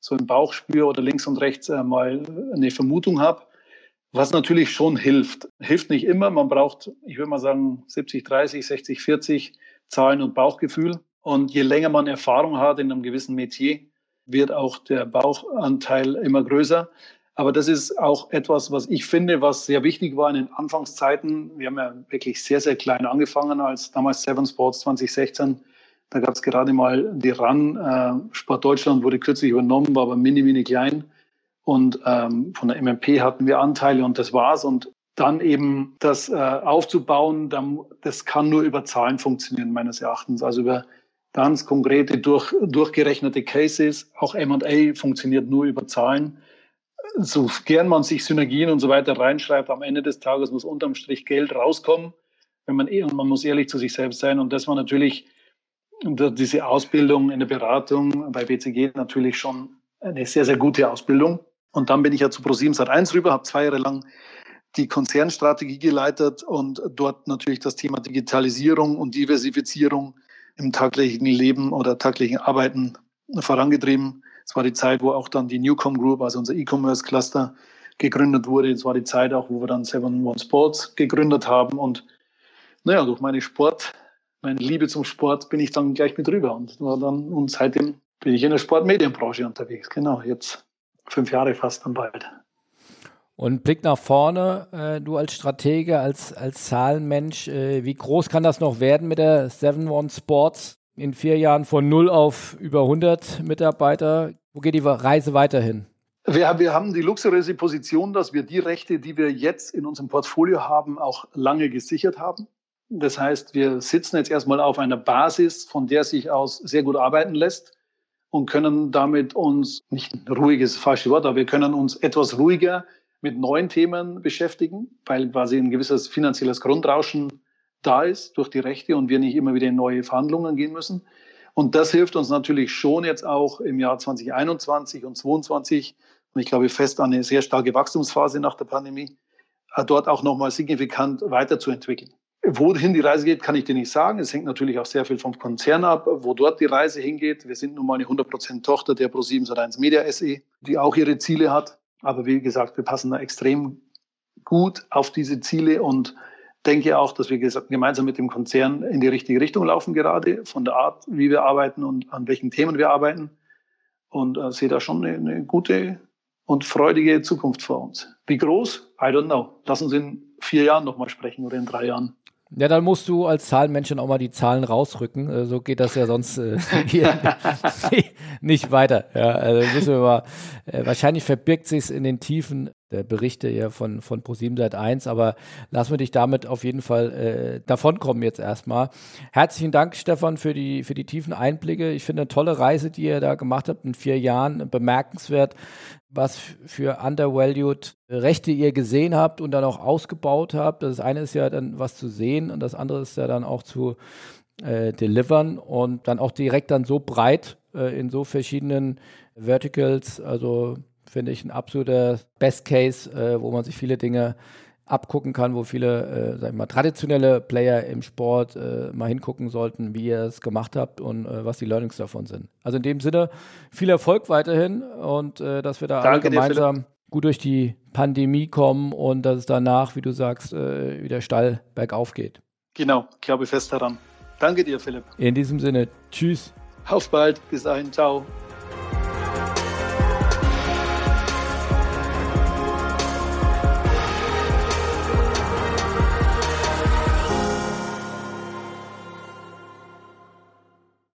so im Bauch spüre oder links und rechts äh, mal eine Vermutung habe. Was natürlich schon hilft. Hilft nicht immer. Man braucht, ich würde mal sagen, 70, 30, 60, 40 Zahlen und Bauchgefühl. Und je länger man Erfahrung hat in einem gewissen Metier, wird auch der Bauchanteil immer größer. Aber das ist auch etwas, was ich finde, was sehr wichtig war in den Anfangszeiten. Wir haben ja wirklich sehr, sehr klein angefangen, als damals Seven Sports 2016. Da gab es gerade mal die RAN. Äh, Sport Deutschland wurde kürzlich übernommen, war aber mini, mini klein. Und ähm, von der MMP hatten wir Anteile und das war's. Und dann eben das äh, aufzubauen, dann, das kann nur über Zahlen funktionieren, meines Erachtens. Also über ganz konkrete, durch, durchgerechnete Cases. Auch M&A funktioniert nur über Zahlen. So gern man sich Synergien und so weiter reinschreibt, am Ende des Tages muss unterm Strich Geld rauskommen. Wenn man, eh, man muss ehrlich zu sich selbst sein. Und das war natürlich diese Ausbildung in der Beratung bei BCG natürlich schon eine sehr, sehr gute Ausbildung. Und dann bin ich ja zu Pro7 Sat1 rüber, habe zwei Jahre lang die Konzernstrategie geleitet und dort natürlich das Thema Digitalisierung und Diversifizierung im tagtäglichen Leben oder tagtäglichen Arbeiten vorangetrieben. Es war die Zeit, wo auch dann die Newcom Group, also unser E-Commerce Cluster, gegründet wurde. Es war die Zeit auch, wo wir dann Seven One Sports gegründet haben. Und naja, durch meine Sport, meine Liebe zum Sport bin ich dann gleich mit rüber und war dann, und seitdem bin ich in der Sportmedienbranche unterwegs. Genau, jetzt fünf Jahre fast dann bald. Und Blick nach vorne, äh, du als Stratege, als, als Zahlenmensch, äh, wie groß kann das noch werden mit der 7-One Sports in vier Jahren von 0 auf über 100 Mitarbeiter? Wo geht die Reise weiterhin? Wir, wir haben die luxuriöse Position, dass wir die Rechte, die wir jetzt in unserem Portfolio haben, auch lange gesichert haben. Das heißt, wir sitzen jetzt erstmal auf einer Basis, von der sich aus sehr gut arbeiten lässt und können damit uns, nicht ruhiges falsche Wort, aber wir können uns etwas ruhiger mit neuen Themen beschäftigen, weil quasi ein gewisses finanzielles Grundrauschen da ist durch die Rechte und wir nicht immer wieder in neue Verhandlungen gehen müssen. Und das hilft uns natürlich schon jetzt auch im Jahr 2021 und 2022 und ich glaube fest an eine sehr starke Wachstumsphase nach der Pandemie, äh, dort auch nochmal signifikant weiterzuentwickeln. Wohin die Reise geht, kann ich dir nicht sagen. Es hängt natürlich auch sehr viel vom Konzern ab, wo dort die Reise hingeht. Wir sind nun mal eine 100% Tochter der Pro7 Sat1 Media SE, die auch ihre Ziele hat. Aber wie gesagt, wir passen da extrem gut auf diese Ziele und denke auch, dass wir gemeinsam mit dem Konzern in die richtige Richtung laufen gerade, von der Art, wie wir arbeiten und an welchen Themen wir arbeiten. Und äh, sehe da schon eine, eine gute und freudige Zukunft vor uns. Wie groß? I don't know. Lass uns in vier Jahren nochmal sprechen oder in drei Jahren. Ja, dann musst du als Zahlenmensch auch mal die Zahlen rausrücken. Äh, so geht das ja sonst äh, hier nicht weiter. Ja, also müssen wir mal, äh, wahrscheinlich verbirgt sich in den Tiefen der Berichte ja von, von ProSieben seit 1, aber lassen wir dich damit auf jeden Fall äh, davonkommen jetzt erstmal. Herzlichen Dank, Stefan, für die, für die tiefen Einblicke. Ich finde eine tolle Reise, die ihr da gemacht habt in vier Jahren, bemerkenswert, was für undervalued Rechte ihr gesehen habt und dann auch ausgebaut habt. Das eine ist ja dann was zu sehen und das andere ist ja dann auch zu äh, delivern und dann auch direkt dann so breit äh, in so verschiedenen Verticals. Also finde ich ein absoluter Best Case, äh, wo man sich viele Dinge abgucken kann, wo viele, äh, sag ich mal, traditionelle Player im Sport äh, mal hingucken sollten, wie ihr es gemacht habt und äh, was die Learnings davon sind. Also in dem Sinne viel Erfolg weiterhin und äh, dass wir da alle gemeinsam dir, gut durch die Pandemie kommen und dass es danach, wie du sagst, äh, wieder steil bergauf geht. Genau, ich glaube fest daran. Danke dir, Philipp. In diesem Sinne, tschüss. Auf bald, bis dahin, ciao.